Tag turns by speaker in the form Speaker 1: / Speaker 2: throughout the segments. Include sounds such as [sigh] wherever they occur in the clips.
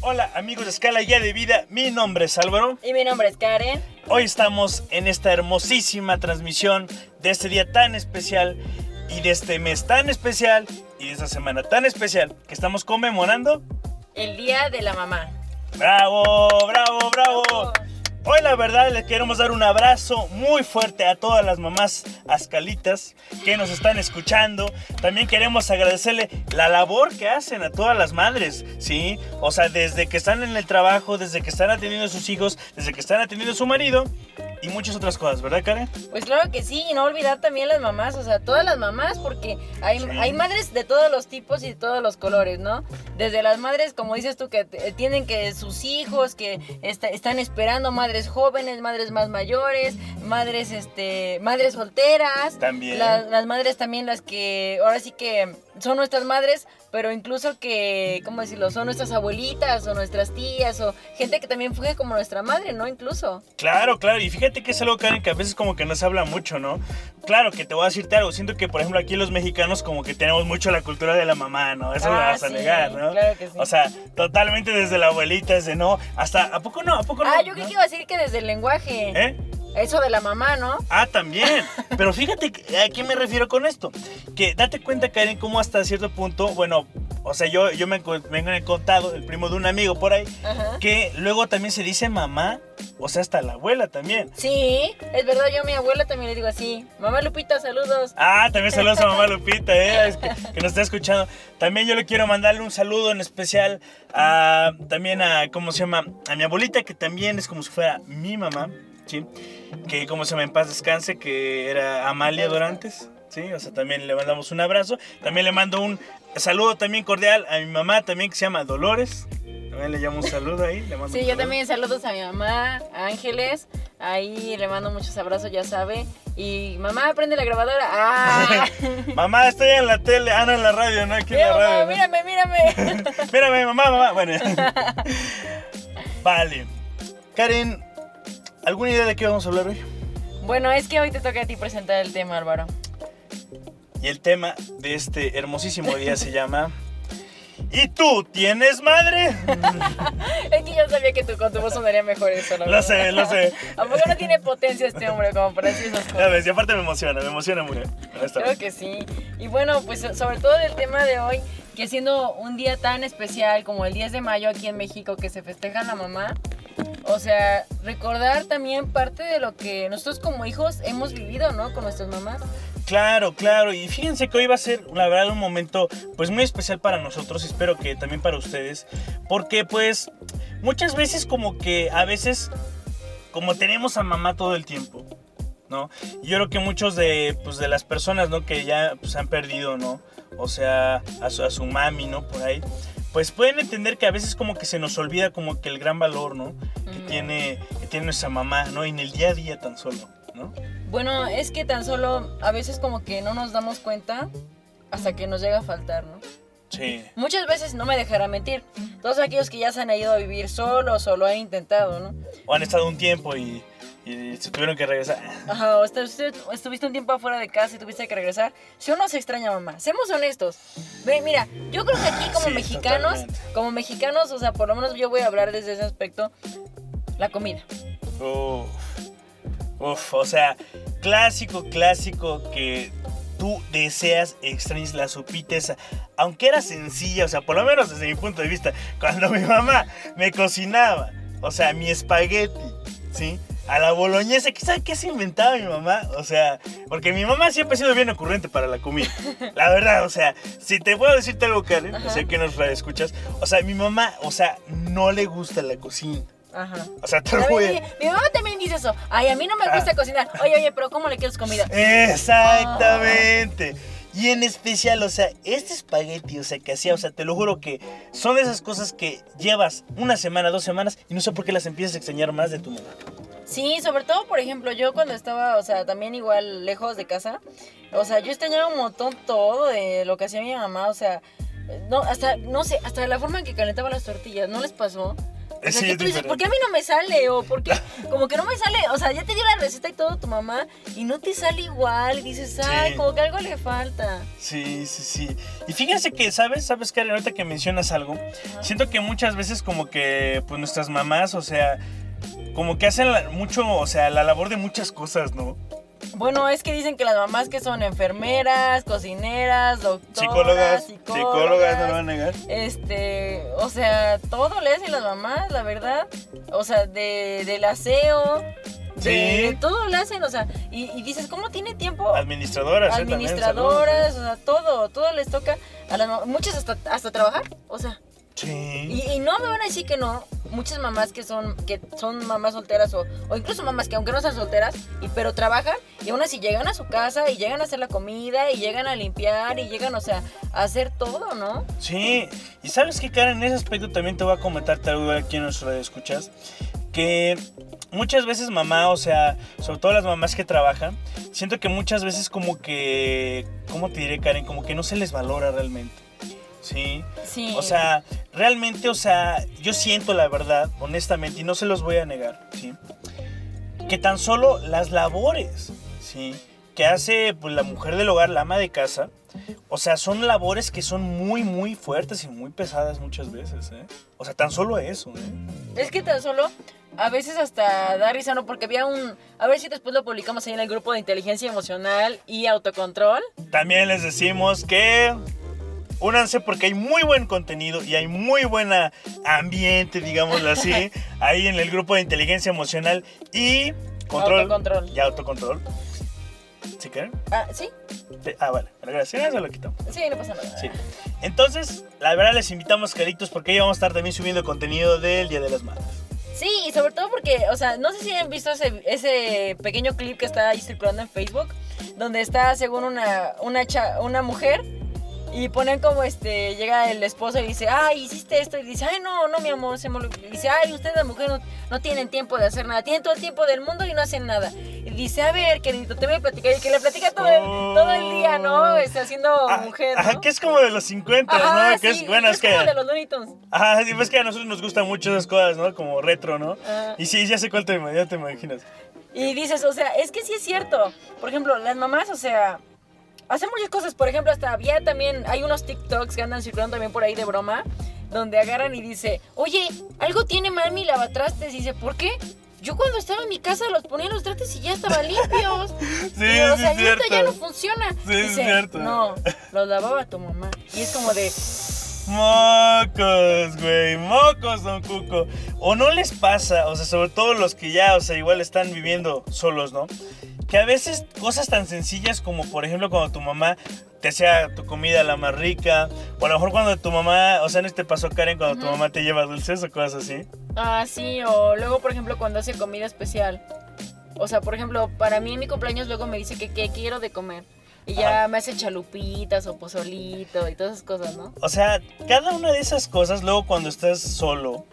Speaker 1: Hola amigos de Escala Ya de Vida, mi nombre es Álvaro.
Speaker 2: Y mi nombre es Karen.
Speaker 1: Hoy estamos en esta hermosísima transmisión de este día tan especial y de este mes tan especial y de esta semana tan especial que estamos conmemorando.
Speaker 2: El Día de la Mamá.
Speaker 1: ¡Bravo! ¡Bravo! ¡Bravo! Hoy la verdad les queremos dar un abrazo muy fuerte a todas las mamás ascalitas que nos están escuchando. También queremos agradecerle la labor que hacen a todas las madres, ¿sí? O sea, desde que están en el trabajo, desde que están atendiendo a sus hijos, desde que están atendiendo a su marido y muchas otras cosas, ¿verdad, Karen?
Speaker 2: Pues claro que sí, y no olvidar también las mamás, o sea, todas las mamás, porque hay,
Speaker 1: Sí.
Speaker 2: hay madres de todos los tipos y de todos los colores, ¿no? Desde las madres, como dices tú, que t- tienen que sus hijos, que están esperando, madres jóvenes, madres más mayores, madres, este, madres solteras.
Speaker 1: También.
Speaker 2: La- las madres también las que, ahora sí que son nuestras madres, pero incluso que, ¿cómo decirlo? Son nuestras abuelitas o nuestras tías o gente que también fue como nuestra madre, ¿no? Incluso.
Speaker 1: Claro, claro, y fíjate que es algo, Karen, que a veces como que no se habla mucho, ¿no? Claro que te voy a decirte algo, siento que por ejemplo aquí los mexicanos como que tenemos mucho la cultura de la mamá, ¿no? Eso
Speaker 2: Ah,
Speaker 1: lo vas a
Speaker 2: sí,
Speaker 1: negar, ¿no?
Speaker 2: claro que sí.
Speaker 1: O sea, totalmente desde la abuelita, desde no, hasta, ¿a poco no? ¿A poco no?
Speaker 2: Ah, yo
Speaker 1: ¿No?
Speaker 2: creo que iba a decir que desde el lenguaje.
Speaker 1: ¿Eh?
Speaker 2: Eso de la mamá, ¿no?
Speaker 1: Ah, también. Pero fíjate a qué me refiero con esto. Que date cuenta, Karen, cómo hasta cierto punto, bueno, o sea, yo, yo me, he contado, el primo de un amigo por ahí,
Speaker 2: Ajá.
Speaker 1: que luego también se dice mamá, o sea, hasta la abuela también.
Speaker 2: Sí, es verdad, yo a mi abuela también le digo así. Mamá Lupita, saludos.
Speaker 1: Ah, también saludos a mamá Lupita, ¿eh? [laughs] Es que, que nos está escuchando. También yo le quiero mandarle un saludo en especial a, también a, ¿cómo se llama? A mi abuelita, que también es como si fuera mi mamá, ¿sí? Que, ¿cómo se llama? En paz descanse, que era Amalia Dorantes, ¿sí? O sea, también le mandamos un abrazo. También le mando un saludo también cordial a mi mamá, también que se llama Dolores. También le llamo un saludo ahí. le mando
Speaker 2: Sí, yo
Speaker 1: saludo.
Speaker 2: también saludos a mi mamá, a Ángeles. Ahí le mando muchos abrazos, ya sabe. Y mamá, prende la grabadora. [laughs] ¡Ah!
Speaker 1: Mamá, estoy en la tele, ah, no, en la radio, ¿no? Aquí en la radio.
Speaker 2: mamá,
Speaker 1: ¿no?
Speaker 2: mírame, mírame. [laughs]
Speaker 1: Espérame, mamá, mamá. Bueno. [laughs] vale. Karen, ¿alguna idea de qué vamos a hablar hoy?
Speaker 2: bueno, es que hoy te toca a ti presentar el tema, Álvaro.
Speaker 1: Y el tema de este hermosísimo día se llama ¿Y tú tienes madre? [laughs]
Speaker 2: Es que yo sabía que tú con tu voz sonaría mejor eso,
Speaker 1: lo
Speaker 2: verdad.
Speaker 1: sé, lo sé. [laughs]
Speaker 2: ¿A poco no tiene potencia este hombre como para decir esas
Speaker 1: Ya
Speaker 2: cosas?
Speaker 1: ves, y aparte me emociona, me emociona. Ahí está.
Speaker 2: Creo que sí. Y bueno, pues sobre todo del tema de hoy, que siendo un día tan especial como el 10 de mayo aquí en México, que se festeja la mamá, o sea, recordar también parte de lo que nosotros como hijos hemos vivido, ¿no? Con nuestras mamás.
Speaker 1: Claro, claro. Y fíjense que hoy va a ser, la verdad, un momento pues muy especial para nosotros. Espero que también para ustedes. Porque pues muchas veces como que a veces como tenemos a mamá todo el tiempo, ¿no? Yo creo que muchos de, pues, de las personas, ¿no? Que ya pues, han perdido, ¿no? O sea, a su, a su mami, ¿no? Por ahí. Pues pueden entender que a veces como que se nos olvida como que el gran valor, ¿no? Que, tiene, que tiene nuestra mamá, ¿no? En el día a día tan solo, ¿no?
Speaker 2: Bueno, es que tan solo a veces como que no nos damos cuenta hasta que nos llega a faltar, ¿no?
Speaker 1: Sí.
Speaker 2: Muchas veces no me dejará mentir. Todos aquellos que ya se han ido a vivir solos o lo han intentado, ¿no?
Speaker 1: O han estado un tiempo y, y se tuvieron que regresar.
Speaker 2: Ajá, o estuviste, un tiempo afuera de casa y tuviste que regresar. Si uno se extraña mamá, seamos honestos. Ve, mira, yo creo que aquí como
Speaker 1: Sí,
Speaker 2: mexicanos,
Speaker 1: totalmente.
Speaker 2: como mexicanos, o sea, por lo menos yo voy a hablar desde ese aspecto, la comida.
Speaker 1: Uf, uf, o sea, clásico, clásico que tú deseas, extrañas la sopita esa. Aunque era sencilla, o sea, por lo menos desde mi punto de vista, cuando mi mamá me cocinaba, o sea, mi espagueti, ¿sí? A la boloñesa, ¿qué sabe qué se inventaba mi mamá? O sea, porque mi mamá siempre ha sido bien ocurrente para la comida. La verdad, o sea, si te puedo decirte algo, Karen,
Speaker 2: Ajá.
Speaker 1: sé que nos escuchas, o sea, mi mamá, o sea, no le gusta la cocina.
Speaker 2: Ajá.
Speaker 1: O sea,
Speaker 2: ver,
Speaker 1: a...
Speaker 2: mi, mamá también dice eso. Ay, a mí no me gusta
Speaker 1: Ah.
Speaker 2: cocinar. Oye, oye, pero ¿cómo le quieres comida?
Speaker 1: Exactamente. Y en especial, o sea, este espagueti, o sea, que hacía, o sea, te lo juro que son de esas cosas que llevas una semana, dos semanas y no sé por qué las empiezas a extrañar más de tu mamá.
Speaker 2: Sí, sobre todo, por ejemplo, yo cuando estaba, o sea, también igual lejos de casa, o sea, yo extrañaba un montón todo de lo que hacía mi mamá, o sea, no, hasta, no sé, hasta la forma en que calentaba las tortillas, ¿no les pasó? O sea,
Speaker 1: Sí,
Speaker 2: que
Speaker 1: es
Speaker 2: tú dices,
Speaker 1: diferente.
Speaker 2: ¿por qué a mí no me sale? O ¿por qué? Como que no me sale. O sea, ya te dio la receta y todo tu mamá y no te sale igual. Y dices, ay,
Speaker 1: Sí.
Speaker 2: como que algo le falta.
Speaker 1: Sí, sí, sí. Y fíjense que, ¿sabes? ¿Sabes, Karen? Ahorita que mencionas algo, siento que muchas veces como que, pues nuestras mamás, o sea, como que hacen mucho, o sea, la labor de muchas cosas, ¿no?
Speaker 2: Bueno, es que dicen que las mamás que son enfermeras, cocineras, doctoras,
Speaker 1: Psicólogas,
Speaker 2: psicólogas,
Speaker 1: psicólogas, no lo van a negar.
Speaker 2: Este, o sea, todo le hacen las mamás, la verdad. O sea, de, del aseo,
Speaker 1: Sí.
Speaker 2: de todo le hacen, o sea, y, y dices, ¿cómo tiene tiempo?
Speaker 1: Administradoras, ¿eh? También,
Speaker 2: Administradoras, o sea, todo, todo les toca a las mamás, muchas hasta, hasta trabajar, o sea.
Speaker 1: Sí.
Speaker 2: y, y no me van a decir que no, muchas mamás que son, que son mamás solteras o, o incluso mamás que aunque no sean solteras, y, pero trabajan y aún así llegan a su casa y llegan a hacer la comida y llegan a limpiar y llegan, o sea, a hacer todo, ¿no?
Speaker 1: Sí, y sabes que Karen, en ese aspecto también te voy a comentarte algo aquí en nuestro radio escuchas, que muchas veces mamá, o sea, sobre todo las mamás que trabajan, siento que muchas veces como que, ¿cómo te diré Karen? Como que no se les valora realmente. Sí,
Speaker 2: Sí.
Speaker 1: o sea, realmente, o sea, yo siento la verdad, honestamente, y no se los voy a negar, ¿sí? Que tan solo las labores, ¿sí? Que hace pues, la mujer del hogar, la ama de casa, o sea, son labores que son muy, muy fuertes y muy pesadas muchas veces, ¿eh? O sea, tan solo eso, ¿eh?
Speaker 2: Es que tan solo a veces hasta da risa, ¿no? Porque había un... A ver si después lo publicamos ahí en el grupo de inteligencia emocional y autocontrol.
Speaker 1: También les decimos que únanse porque hay muy buen contenido y hay muy buen ambiente, digámoslo así, [laughs] ahí en el grupo de inteligencia emocional y control.
Speaker 2: Autocontrol.
Speaker 1: Y autocontrol. ¿Sí quieren?
Speaker 2: Ah, ¿sí?
Speaker 1: Ah, vale. Gracias, se lo quitamos.
Speaker 2: Sí, no pasa nada.
Speaker 1: Sí. Entonces, la verdad les invitamos, caritos, porque ahí vamos a estar también subiendo contenido del Día de las Madres.
Speaker 2: Sí, y sobre todo porque, o sea, no sé si han visto ese, ese pequeño clip que está ahí circulando en Facebook, donde está según una, una, cha- una mujer y ponen como este, llega el esposo y dice, ay, hiciste esto, y dice, ay, no, no, mi amor, se me olvidó". Y dice, ay, ustedes las mujeres no, no tienen tiempo de hacer nada, tienen todo el tiempo del mundo y no hacen nada. Y dice, a ver, queridito, te voy a platicar, y que le platica todo el, todo el día, ¿no? Este, haciendo
Speaker 1: Ah,
Speaker 2: mujer, ¿no?
Speaker 1: Ajá, que es como de los 50,
Speaker 2: Ajá,
Speaker 1: ¿no? Que es, bueno, es, que...
Speaker 2: como de los Looney Tunes.
Speaker 1: Ajá, sí, pues que a nosotros nos gustan mucho esas cosas, ¿no? Como retro, ¿no?
Speaker 2: Ajá.
Speaker 1: Y sí, ya sé cuál te, ya te imaginas.
Speaker 2: Y dices, o sea, es que sí es cierto. Por ejemplo, las mamás, o sea, hacen muchas cosas. Por ejemplo, hasta había también, hay unos TikToks que andan circulando también por ahí de broma, donde agarran y dice, oye, algo tiene mal mi lavatrastes. Y dice, ¿por qué? Yo cuando estaba en mi casa los ponía en los trastes y ya estaban [laughs] limpios.
Speaker 1: Sí,
Speaker 2: Y, o sea,
Speaker 1: es
Speaker 2: ahorita ya no
Speaker 1: cierto.
Speaker 2: funciona.
Speaker 1: Sí, es cierto.
Speaker 2: No, los lavaba tu mamá. Y es como de,
Speaker 1: Mocos, güey, mocos, don Cuco. O no les pasa, o sea, sobre todo los que ya, o sea, igual están viviendo solos, ¿no? Que a veces cosas tan sencillas como, por ejemplo, cuando tu mamá te hacía tu comida la más rica, o a lo mejor cuando tu mamá, o sea, en este pasó Karen, cuando tu mamá te lleva dulces o cosas así.
Speaker 2: ah, sí, o luego, por ejemplo, cuando hace comida especial. O sea, por ejemplo, para mí en mi cumpleaños luego me dice que qué quiero de comer. Y ya
Speaker 1: Ajá.
Speaker 2: me hace chalupitas o pozolito y todas esas cosas, ¿no?
Speaker 1: O sea, cada una de esas cosas, luego cuando estás solo,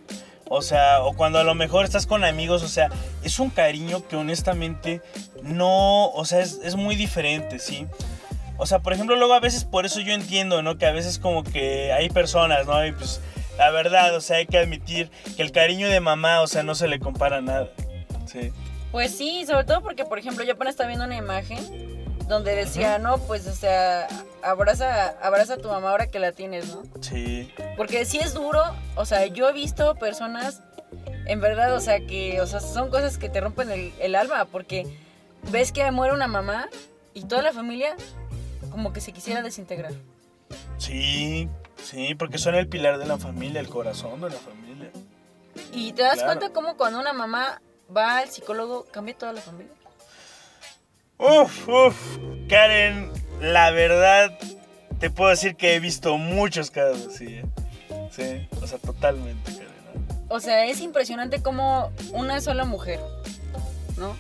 Speaker 1: o sea, o cuando a lo mejor estás con amigos, o sea, es un cariño que honestamente no, o sea, es, es muy diferente, ¿sí? O sea, por ejemplo, luego a veces por eso yo entiendo, ¿no? Que a veces como que hay personas, ¿no? Y pues la verdad, o sea, hay que admitir que el cariño de mamá, o sea, no se le compara a nada. Sí.
Speaker 2: Pues sí, sobre todo porque, por ejemplo, yo apenas estaba viendo una imagen donde decía, no, pues, o sea, abraza, abraza a tu mamá ahora que la tienes, ¿no?
Speaker 1: Sí.
Speaker 2: Porque sí es duro, o sea, yo he visto personas, en verdad, o sea, que, o sea, son cosas que te rompen el, el alma, porque ves que muere una mamá y toda la familia como que se quisiera desintegrar.
Speaker 1: Sí, sí, porque son el pilar de la familia, el corazón de la familia.
Speaker 2: Y te das
Speaker 1: Claro.
Speaker 2: cuenta cómo cuando una mamá va al psicólogo cambia toda la familia.
Speaker 1: Uf, uf, Karen, la verdad te puedo decir que he visto muchos casos así, ¿eh? Sí, o sea, totalmente, Karen.
Speaker 2: O sea, es impresionante cómo una sola mujer, ¿no?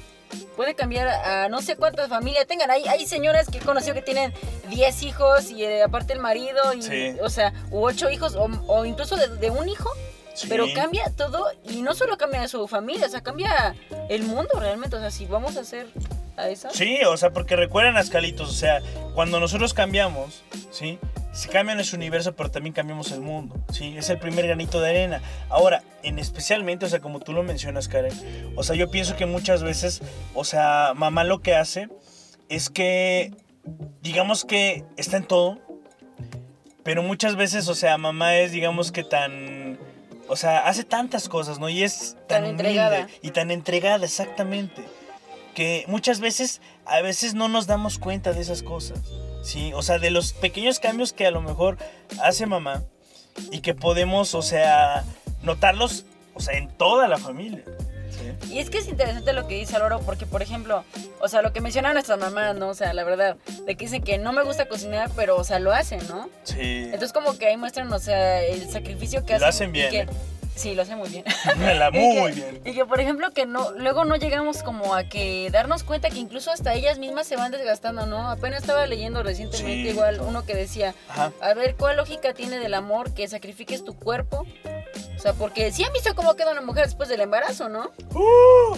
Speaker 2: Puede cambiar a no sé cuántas familias tengan. Hay, hay señoras que he conocido que tienen 10 hijos y eh, aparte el marido, y,
Speaker 1: Sí.
Speaker 2: o sea, u 8 hijos o, o incluso de, de un hijo.
Speaker 1: Sí.
Speaker 2: Pero cambia todo y no solo cambia su familia, o sea, cambia el mundo realmente. O sea, si vamos a hacer a eso.
Speaker 1: Sí, o sea, porque recuerden, Ascalitos, o sea, cuando nosotros cambiamos, ¿sí? se cambia nuestro universo, pero también cambiamos el mundo, ¿sí? Es el primer granito de arena. Ahora, en especialmente, o sea, como tú lo mencionas, Karen, o sea, yo pienso que muchas veces, o sea, mamá lo que hace es que, digamos que está en todo, pero muchas veces, o sea, mamá es, digamos que tan... O sea, hace tantas cosas, ¿no? Y es tan,
Speaker 2: Tan entregada.
Speaker 1: y tan entregada, exactamente. Que muchas veces, a veces no nos damos cuenta de esas cosas. Sí, o sea, de los pequeños cambios que a lo mejor hace mamá y que podemos, o sea, notarlos, o sea, en toda la familia. ¿sí?
Speaker 2: Y es que es interesante lo que dice Álvaro, porque, por ejemplo, o sea, lo que mencionan nuestras mamás, ¿no? O sea, la verdad, de que dicen que no me gusta cocinar, pero, o sea, lo hacen, ¿no?
Speaker 1: Sí.
Speaker 2: Entonces, como que ahí muestran, o sea, el sacrificio que
Speaker 1: Lo
Speaker 2: hacen.
Speaker 1: hacen
Speaker 2: y
Speaker 1: bien,
Speaker 2: que-
Speaker 1: ¿eh?
Speaker 2: Sí, lo hacen muy bien. [laughs]
Speaker 1: La
Speaker 2: Y
Speaker 1: muy
Speaker 2: que-
Speaker 1: bien.
Speaker 2: Y que, por ejemplo, que no, luego no llegamos como a que darnos cuenta que incluso hasta ellas mismas se van desgastando, ¿no? Apenas estaba leyendo recientemente
Speaker 1: Sí.
Speaker 2: igual uno que decía,
Speaker 1: Ajá.
Speaker 2: a ver, ¿cuál lógica tiene del amor que sacrifiques tu cuerpo? O sea, porque sí han visto cómo queda una mujer después del embarazo, ¿no?
Speaker 1: ¡Uh!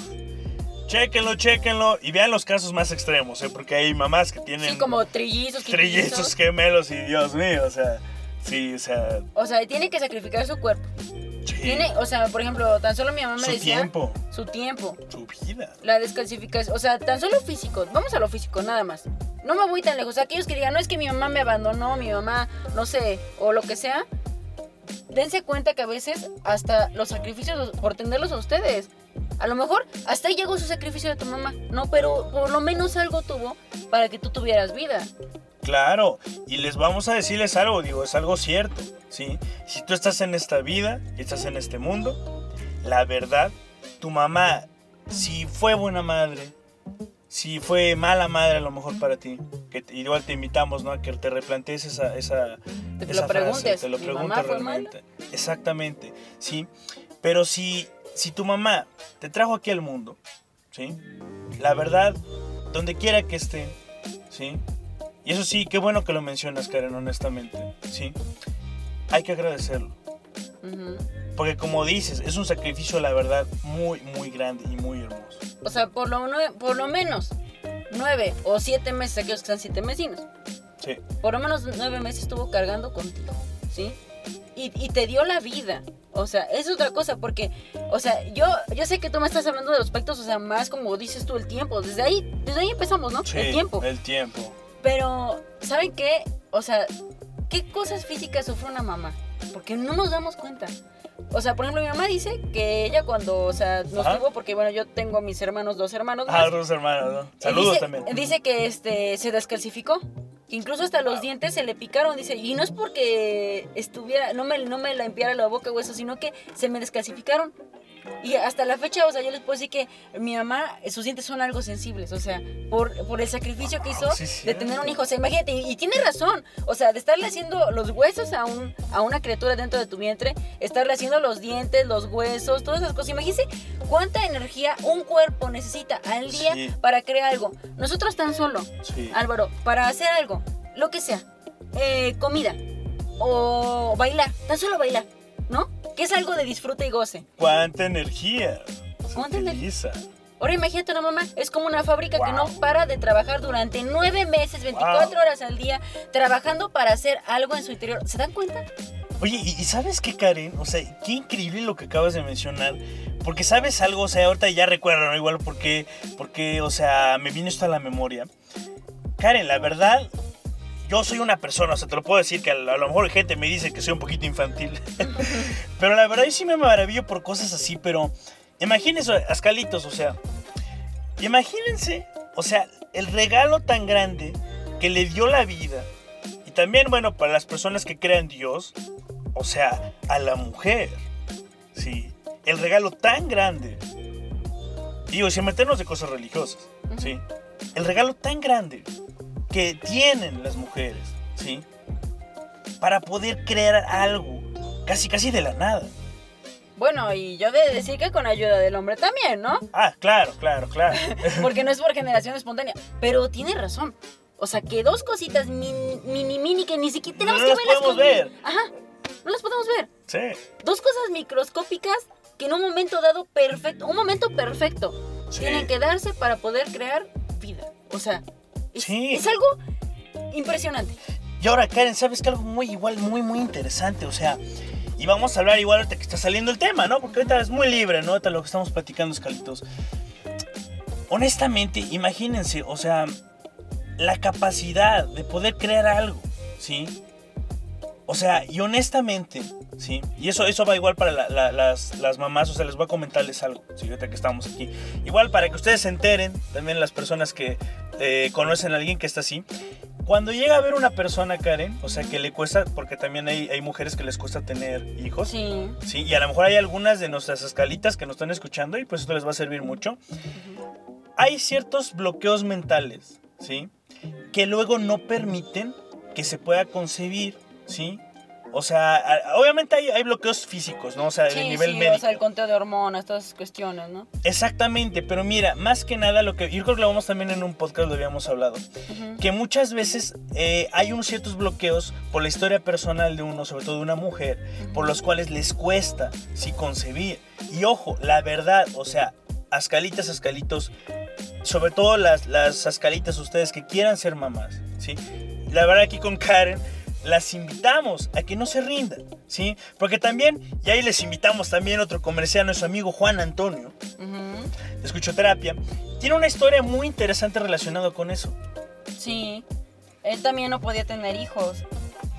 Speaker 1: Chéquenlo, chéquenlo. Y vean los casos más extremos, ¿eh? Porque hay mamás que tienen
Speaker 2: Sí, como trillizos, [laughs]
Speaker 1: trillizos, gemelos y Dios mío, o sea, sí, o sea,
Speaker 2: O sea, tiene que sacrificar su cuerpo.
Speaker 1: Sí.
Speaker 2: Tiene, o sea, por ejemplo, tan solo mi mamá me
Speaker 1: su
Speaker 2: decía
Speaker 1: tiempo,
Speaker 2: su tiempo.
Speaker 1: su vida.
Speaker 2: La descalcificación, o sea, tan solo físico, vamos a lo físico, nada más. No me voy tan lejos. Aquellos que digan, no es que mi mamá me abandonó, mi mamá, no sé, o lo que sea, dense cuenta que a veces hasta los sacrificios por tenerlos a ustedes. A lo mejor hasta ahí llegó su sacrificio de tu mamá, no, pero por lo menos algo tuvo para que tú tuvieras vida.
Speaker 1: Claro, y les vamos a decirles algo, digo, es algo cierto, ¿sí? Si tú estás en esta vida y estás en este mundo, la verdad, tu mamá, si fue buena madre, si fue mala madre a lo mejor para ti, que igual te invitamos, ¿no? A que te replantees esa, esa,
Speaker 2: Te
Speaker 1: esa
Speaker 2: lo preguntes,
Speaker 1: te lo
Speaker 2: ¿mi
Speaker 1: preguntes
Speaker 2: mamá fue
Speaker 1: realmente. Exactamente, ¿sí? Pero si, si tu mamá te trajo aquí al mundo, ¿sí? La verdad, donde quiera que esté, ¿sí? Y eso sí, qué bueno que lo mencionas, Karen, honestamente, ¿sí? Hay que agradecerlo. Porque como dices, es un sacrificio, la verdad, muy, muy grande y muy hermoso.
Speaker 2: O sea, por lo, nue- por lo menos nueve o siete meses, aquellos que están siete mesinos.
Speaker 1: Sí,
Speaker 2: por lo menos nueve meses estuvo cargando contigo, ¿sí? Y, y te dio la vida. O sea, es otra cosa, porque, o sea, yo, yo sé que tú me estás hablando de los aspectos, o sea, más como dices tú, el tiempo. Desde ahí, desde ahí empezamos, ¿no?
Speaker 1: sí,
Speaker 2: el tiempo.
Speaker 1: El tiempo.
Speaker 2: Pero, ¿saben qué? O sea, ¿qué cosas físicas sufre una mamá? Porque no nos damos cuenta. O sea, por ejemplo, mi mamá dice que ella cuando, o sea, nos
Speaker 1: Ajá.
Speaker 2: tuvo, porque bueno, yo tengo a mis hermanos, dos hermanos
Speaker 1: Ah, dos hermanos, ¿no?
Speaker 2: Eh,
Speaker 1: Saludos
Speaker 2: dice,
Speaker 1: también.
Speaker 2: Dice que este se descalcificó. Incluso hasta los dientes se le picaron, dice, y no es porque estuviera, no me, no me limpiara la boca o eso, sino que se me descalcificaron. Y hasta la fecha, o sea, yo les puedo decir que mi mamá, sus dientes son algo sensibles, o sea, por, por el sacrificio que hizo
Speaker 1: Ah, sí,
Speaker 2: de tener un hijo. O sea, imagínate, y, y tiene razón, o sea, de estarle haciendo los huesos a, un, a una criatura dentro de tu vientre, estarle haciendo los dientes, los huesos, todas esas cosas. Imagínense cuánta energía un cuerpo necesita al día
Speaker 1: Sí.
Speaker 2: para crear algo. Nosotros tan solo. Álvaro, para hacer algo, lo que sea, eh, comida o bailar, tan solo bailar, ¿no? Que es algo de disfrute y goce.
Speaker 1: ¿Cuánta energía?
Speaker 2: ¿Cuánta ener-
Speaker 1: utiliza?
Speaker 2: Ahora imagínate una mamá, es como una fábrica que no para de trabajar durante nueve meses, 24 horas al día, trabajando para hacer algo en su interior. ¿Se dan cuenta?
Speaker 1: Oye, ¿y, y sabes qué, Karen? O sea, qué increíble lo que acabas de mencionar. Porque sabes algo, o sea, ahorita ya recuerdo, ¿no? Igual porque, porque, o sea, me vino esto a la memoria. Karen, la verdad, yo soy una persona, o sea, te lo puedo decir que a lo mejor gente me dice que soy un poquito infantil. [laughs] pero la verdad, yo sí me maravillo por cosas así, pero imagínense, Ascalitos, o sea, imagínense, o sea, el regalo tan grande que le dio la vida. Y también, bueno, para las personas que crean Dios, o sea, a la mujer. Sí, el regalo tan grande. Digo, sin meternos de cosas religiosas, ¿sí? El regalo tan grande que tienen las mujeres, ¿sí? Para poder crear algo, casi casi de la nada.
Speaker 2: Bueno, y yo de decir que con ayuda del hombre también, ¿no?
Speaker 1: Ah, claro, claro, claro. [laughs]
Speaker 2: Porque no es por generación espontánea. Pero tiene razón. O sea, que dos cositas mini, mini, mini, que ni siquiera tenemos
Speaker 1: No
Speaker 2: que
Speaker 1: las podemos ver.
Speaker 2: Ajá, no las podemos ver.
Speaker 1: Sí,
Speaker 2: Dos cosas microscópicas que en un momento dado perfecto, un momento perfecto,
Speaker 1: sí.
Speaker 2: tienen que darse para poder crear vida. O sea, es,
Speaker 1: Sí.
Speaker 2: es algo impresionante.
Speaker 1: Y ahora, Karen, ¿sabes que algo muy igual, muy, muy interesante? O sea, y vamos a hablar igual ahorita que está saliendo el tema, ¿no? Porque ahorita es muy libre, ¿no? Ahorita lo que estamos platicando, Escalitos. Honestamente, imagínense, o sea, la capacidad de poder crear algo, ¿sí? O sea, y honestamente, ¿sí? Y eso, eso va igual para las, las, mamás, o sea, les voy a comentarles algo, ¿sí? Ahorita que estamos aquí. Igual para que ustedes se enteren, también las personas que eh, conocen a alguien que está así. Cuando llega a ver una persona, Karen, o sea, que le cuesta, porque también hay, hay mujeres que les cuesta tener hijos.
Speaker 2: Sí.
Speaker 1: Sí, y a lo mejor hay algunas de nuestras escalitas que nos están escuchando y pues esto les va a servir mucho. Hay ciertos bloqueos mentales, ¿sí? Que luego no permiten que se pueda concebir ¿sí? O sea, obviamente hay, hay, bloqueos físicos, ¿no? O sea, de nivel
Speaker 2: sí,
Speaker 1: médico.
Speaker 2: O sea, el conteo de hormonas, todas esas cuestiones, ¿no?
Speaker 1: Exactamente, pero mira, más que nada lo que yo creo que lo vamos también en un podcast, lo habíamos hablado, que muchas veces eh, hay unos ciertos bloqueos por la historia personal de uno, sobre todo de una mujer, por los cuales les cuesta, sí, concebir. Y ojo, la verdad, o sea, ascalitas, ascalitos, sobre todo las, las ascalitas, ustedes que quieran ser mamás, ¿sí? La verdad aquí con Karen las invitamos a que no se rindan, ¿sí? Porque también, y ahí les invitamos también otro comercial, nuestro amigo Juan Antonio, de Escuchoterapia, tiene una historia muy interesante relacionada con eso.
Speaker 2: Sí, él también no podía tener hijos.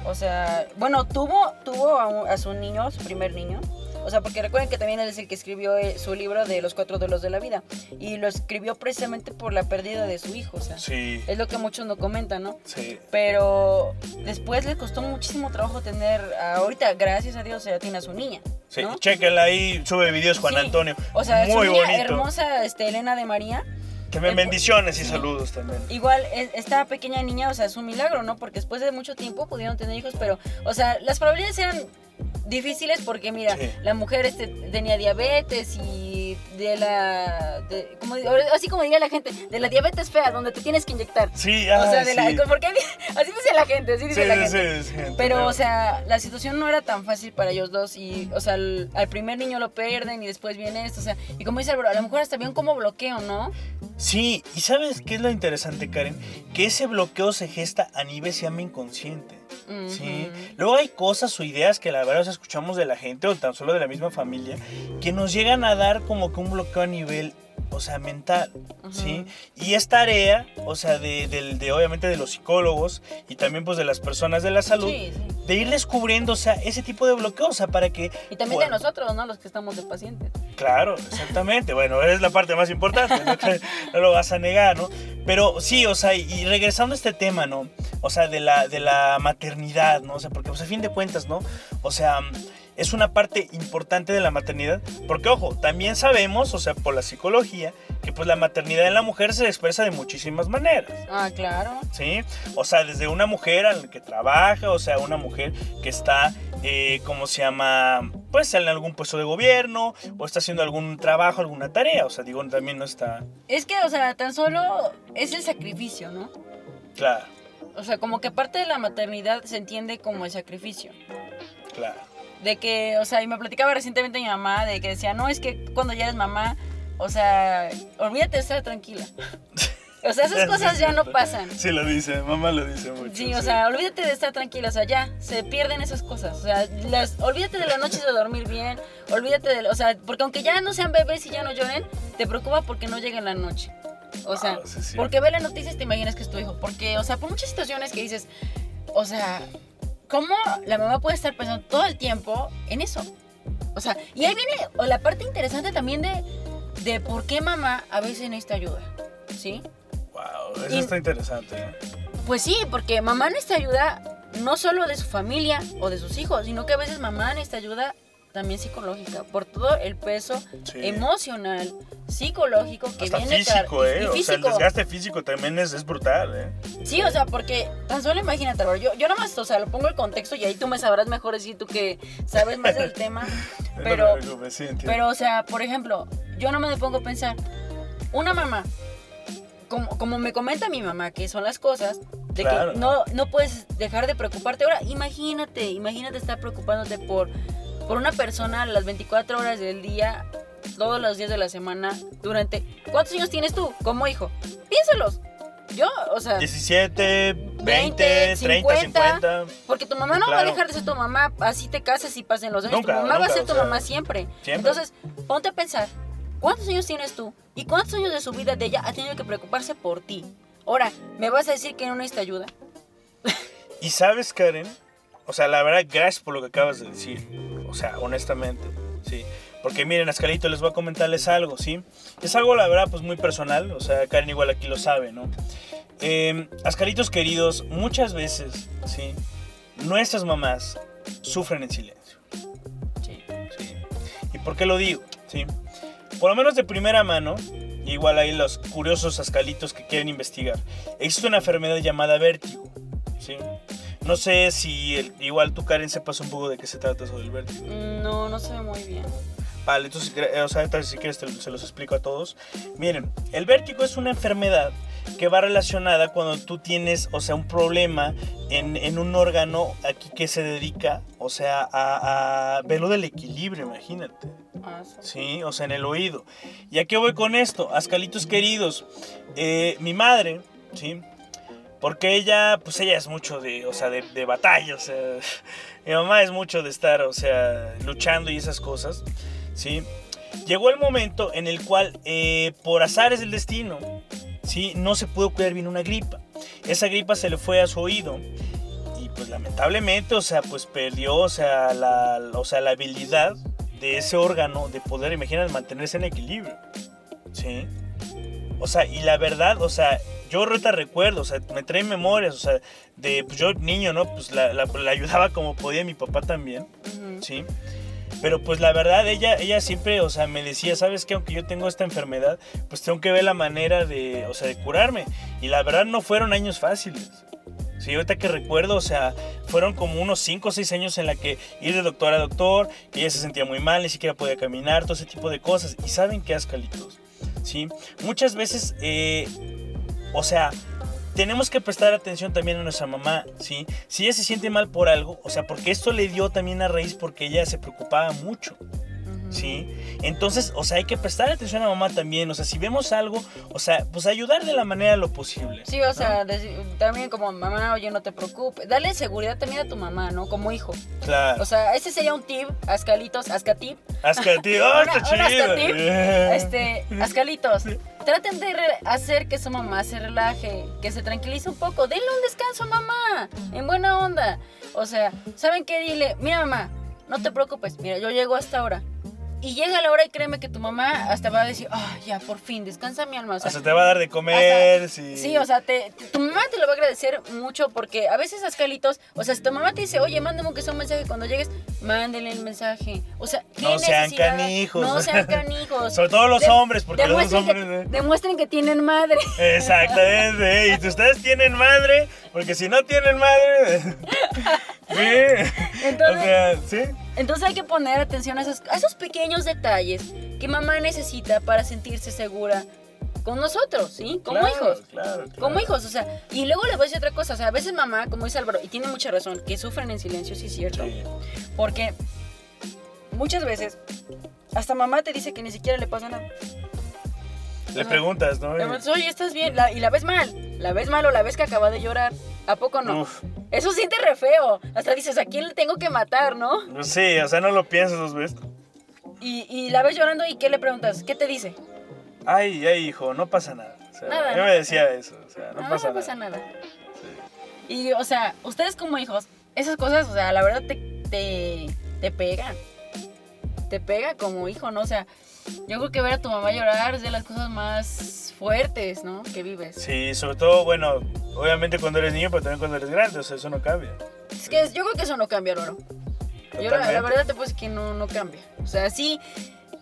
Speaker 2: O sea, bueno, tuvo, tuvo a, a su niño, su primer niño, o sea, porque recuerden que también él es el que escribió eh, su libro de los cuatro duelos de la vida. Y lo escribió precisamente por la pérdida de su hijo. O sea,
Speaker 1: sí.
Speaker 2: es lo que muchos no comentan, ¿no?
Speaker 1: Sí.
Speaker 2: Pero después le costó muchísimo trabajo tener, ahorita, gracias a Dios, ya tiene a su niña.
Speaker 1: Sí, chéquenla ahí, sube videos Juan Antonio.
Speaker 2: O sea, Muy su niña hermosa, este, Elena de María.
Speaker 1: También bendiciones y saludos también.
Speaker 2: Igual, e, esta pequeña niña, o sea, es un milagro, ¿no? Porque después de mucho tiempo pudieron tener hijos, pero, o sea, las probabilidades eran difíciles porque mira, la mujer este, tenía diabetes y de la como, así como diría la gente, de la diabetes fea donde te tienes que inyectar.
Speaker 1: Sí,
Speaker 2: o sea,
Speaker 1: de
Speaker 2: la, porque [laughs] así dice la gente, así dice la gente.
Speaker 1: Sí,
Speaker 2: Pero o sea, la situación no era tan fácil para ellos dos y o sea, al, primer niño lo pierden y después viene esto, o sea, y como dice a lo mejor hasta bien como bloqueo, ¿no?
Speaker 1: Sí, y ¿sabes qué es lo interesante, Karen? Que ese bloqueo se gesta a nivel se llama inconsciente. Sí. Luego hay cosas o ideas que la verdad escuchamos de la gente o tan solo de la misma familia que nos llegan a dar como que un bloqueo a nivel o sea, mental, ¿sí? Y es tarea, o sea, de, de, obviamente de los psicólogos y también pues de las personas de la salud, de ir descubriendo, o sea, ese tipo de bloqueo, o sea, para que...
Speaker 2: Y también de nosotros, ¿no? Los que estamos de pacientes.
Speaker 1: Claro, exactamente, bueno, es la parte más importante, ¿no? lo vas a negar, ¿no? Pero sí, o sea, y regresando a este tema, ¿no? O sea, de la, de la maternidad, ¿no? O sea, porque pues a fin de cuentas, ¿no? O sea es una parte importante de la maternidad, porque ojo, también sabemos, o sea, por la psicología, que pues la maternidad en la mujer se expresa de muchísimas maneras.
Speaker 2: Ah, claro.
Speaker 1: Sí, o sea, desde una mujer que trabaja, o sea, una mujer que está, eh, ¿cómo se llama? Pues en algún puesto de gobierno, o está haciendo algún trabajo, alguna tarea, o sea, digo, también no está...
Speaker 2: Es que, o sea, tan solo es el sacrificio, ¿no?
Speaker 1: Claro.
Speaker 2: O sea, como que parte de la maternidad se entiende como el sacrificio.
Speaker 1: Claro
Speaker 2: de que, o sea, y me platicaba recientemente mi mamá de que decía, no, es que cuando ya eres mamá, o sea, olvídate de estar tranquila. O sea, esas [laughs] cosas ya no pasan.
Speaker 1: Sí, lo dice, mamá lo dice mucho.
Speaker 2: Sí, o sea, olvídate de estar tranquila, o sea, ya, se pierden esas cosas. O sea, las, olvídate de las noches de dormir bien, olvídate de, o sea, porque aunque ya no sean bebés y ya no lloren, te preocupa porque no lleguen la noche. O sea, ah, porque ve las noticias te imaginas que es tu hijo. Porque, o sea, por muchas situaciones que dices, o sea, ¿Cómo la mamá puede estar pensando todo el tiempo en eso? O sea, y ahí viene la parte interesante también de, de por qué mamá a veces necesita ayuda. ¿Sí?
Speaker 1: Wow, eso está interesante. ¿eh?
Speaker 2: Pues sí, porque mamá necesita ayuda no solo de su familia o de sus hijos, sino que a veces mamá necesita ayuda también psicológica, por todo el peso emocional, psicológico que
Speaker 1: Hasta
Speaker 2: viene
Speaker 1: físico, eh. O sea, el desgaste físico también es, es, brutal, eh.
Speaker 2: Sí, o sea, porque tan solo imagínate, yo, yo nomás, o sea, lo pongo el contexto y ahí tú me sabrás mejor decir tú que sabes más del [laughs] tema. Pero, pero, o sea, por ejemplo, yo no me pongo a pensar, una mamá, como, como me comenta mi mamá, que son las cosas, de que no, no puedes dejar de preocuparte. Ahora, imagínate, imagínate estar preocupándote por por una persona las 24 horas del día, todos los días de la semana, durante... ¿Cuántos años tienes tú como hijo? Piénsalos. Yo, o sea,
Speaker 1: 17, 20,
Speaker 2: 20,
Speaker 1: 30,
Speaker 2: 50.
Speaker 1: 50.
Speaker 2: porque tu mamá no va a dejar de ser tu mamá, así te cases y pasen los años.
Speaker 1: Nunca,
Speaker 2: tu mamá va a ser
Speaker 1: o
Speaker 2: tu
Speaker 1: sea,
Speaker 2: mamá siempre.
Speaker 1: siempre.
Speaker 2: Entonces, ponte a pensar, ¿cuántos años tienes tú? ¿Y cuántos años de su vida de ella ha tenido que preocuparse por ti? Ahora, ¿me vas a decir que no necesita ayuda?
Speaker 1: Y sabes, Karen, o sea, la verdad, gracias por lo que acabas de decir. O sea, honestamente, sí. Porque miren, Ascalito, les voy a comentarles algo, ¿sí? Es algo, la verdad, pues muy personal. O sea, Karen igual aquí lo sabe, ¿no? Eh, Ascalitos queridos, muchas veces, ¿sí? Nuestras mamás sufren en silencio.
Speaker 2: Sí.
Speaker 1: ¿sí? ¿Y por qué lo digo? ¿Sí? Por lo menos de primera mano, igual hay los curiosos ascalitos que quieren investigar. Existe una enfermedad llamada vértigo, ¿sí? No sé si el- igual tú, Karen, sepas un poco de qué se trata eso del vértigo.
Speaker 2: Mm, No, no se ve muy bien.
Speaker 1: Vale, entonces, gra- o sea, entonces, si quieres te- se los explico a todos. Miren, el vértigo es una enfermedad que va relacionada cuando tú tienes, o sea, un problema en, en un órgano aquí que se dedica, o sea, a, a verlo del equilibrio, imagínate.
Speaker 2: Ah, sí.
Speaker 1: Sí, o sea, en el oído. ¿Y a qué voy con esto? Ascalitos queridos, eh, mi madre, ¿sí? Porque ella, pues ella es mucho de, o sea, de, de batalla, o sea, mi mamá es mucho de estar, o sea, luchando y esas cosas, ¿sí? Llegó el momento en el cual, eh, por azares del destino, ¿sí? No se pudo cuidar bien una gripa. Esa gripa se le fue a su oído y pues lamentablemente, o sea, pues perdió, o sea, la, o sea, la habilidad de ese órgano de poder, imagínate, mantenerse en equilibrio. ¿Sí? O sea, y la verdad, o sea, yo ahorita recuerdo, o sea, me trae memorias, o sea, de, pues yo niño, ¿no? Pues la, la- la ayudaba como podía, mi papá también. ¿sí? Pero pues la verdad, ella, ella siempre, o sea, me decía, ¿sabes qué? Aunque yo tengo esta enfermedad, pues tengo que ver la manera de, o sea, de curarme. Y la verdad no fueron años fáciles. Sí, ahorita que recuerdo, o sea, fueron como unos 5 o 6 años en la que ir de doctor a doctor, que ella se sentía muy mal, ni siquiera podía caminar, todo ese tipo de cosas. Y saben qué ascalitos, ¿sí? Muchas veces, eh, o sea, tenemos que prestar atención también a nuestra mamá, ¿sí? Si ella se siente mal por algo, o sea, porque esto le dio también a raíz porque ella se preocupaba mucho. ¿Sí? Entonces, o sea, hay que prestar atención a mamá también, o sea, si vemos algo, o sea, pues ayudar de la manera lo posible.
Speaker 2: Sí, o
Speaker 1: ¿no?
Speaker 2: sea, también como mamá, oye, no te preocupes. Dale seguridad también a tu mamá, ¿no? Como hijo.
Speaker 1: Claro.
Speaker 2: O sea, ese sería un tip, Ascalitos, Ascatip.
Speaker 1: Ascatí, [laughs] ¡oh,
Speaker 2: Una- un
Speaker 1: chido!
Speaker 2: Ascatip. Este, Ascalitos, traten de hacer que su mamá se relaje, que se tranquilice un poco. Denle un descanso a mamá, en buena onda. O sea, ¿saben qué? Dile, mira mamá, no te preocupes, mira, yo llego hasta ahora. Y llega la hora y créeme que tu mamá hasta va a decir, ah, ya, por fin, descansa mi alma. O sea,
Speaker 1: te va a dar de comer, sí.
Speaker 2: Sí, o sea, te, te- tu mamá te lo va a agradecer mucho porque a veces Ascalitos, o sea, si tu mamá te dice, oye, mándame aunque sea un mensaje cuando llegues, mándele el mensaje. O sea, ¿qué
Speaker 1: No sean
Speaker 2: necesidad?
Speaker 1: canijos.
Speaker 2: No sean canijos. [laughs]
Speaker 1: Sobre todo los
Speaker 2: De-
Speaker 1: hombres, porque los hombres...
Speaker 2: que, demuestren que tienen madre.
Speaker 1: Exactamente, y ustedes tienen madre, porque si no tienen madre, [laughs] sí,
Speaker 2: Entonces-
Speaker 1: o sea, sí,
Speaker 2: Entonces hay que poner atención a esos, a esos pequeños detalles que mamá necesita para sentirse segura con nosotros, ¿sí? Como
Speaker 1: Claro,
Speaker 2: hijos.
Speaker 1: claro, claro.
Speaker 2: Como hijos, o sea, y luego le voy a decir otra cosa, o sea, a veces mamá, como dice Álvaro, y tiene mucha razón, que sufren en silencio, sí es cierto.
Speaker 1: Sí.
Speaker 2: Porque muchas veces hasta mamá te dice que ni siquiera le pasa nada.
Speaker 1: Le preguntas, ¿no?
Speaker 2: Le preguntas, Oye, ¿estás bien? La- y la ves mal. La ves mal o la ves que acaba de llorar. ¿A poco no?
Speaker 1: Uf,
Speaker 2: Eso siente re feo. Hasta dices, ¿a quién le tengo que matar, no?
Speaker 1: sí, o sea, no lo piensas dos veces.
Speaker 2: Y, y la ves llorando y ¿qué le preguntas? ¿Qué te dice?
Speaker 1: Ay, ay, hijo, no pasa nada. O sea,
Speaker 2: Nada,
Speaker 1: yo
Speaker 2: no
Speaker 1: me decía eso, o sea, no,
Speaker 2: No,
Speaker 1: pasa,
Speaker 2: no pasa
Speaker 1: nada.
Speaker 2: nada.
Speaker 1: Sí.
Speaker 2: Y, o sea, ustedes como hijos, esas cosas, o sea, la verdad te, te, te pegan. Te pega como hijo, ¿no? O sea, yo creo que ver a tu mamá llorar es de las cosas más fuertes, ¿no? Que vives.
Speaker 1: Sí, sobre todo, bueno, obviamente cuando eres niño, pero también cuando eres grande, o sea, eso no cambia.
Speaker 2: Es que yo creo que eso no cambia, Loro. Yo la, la verdad te puedo decir que no, no cambia. O sea, sí,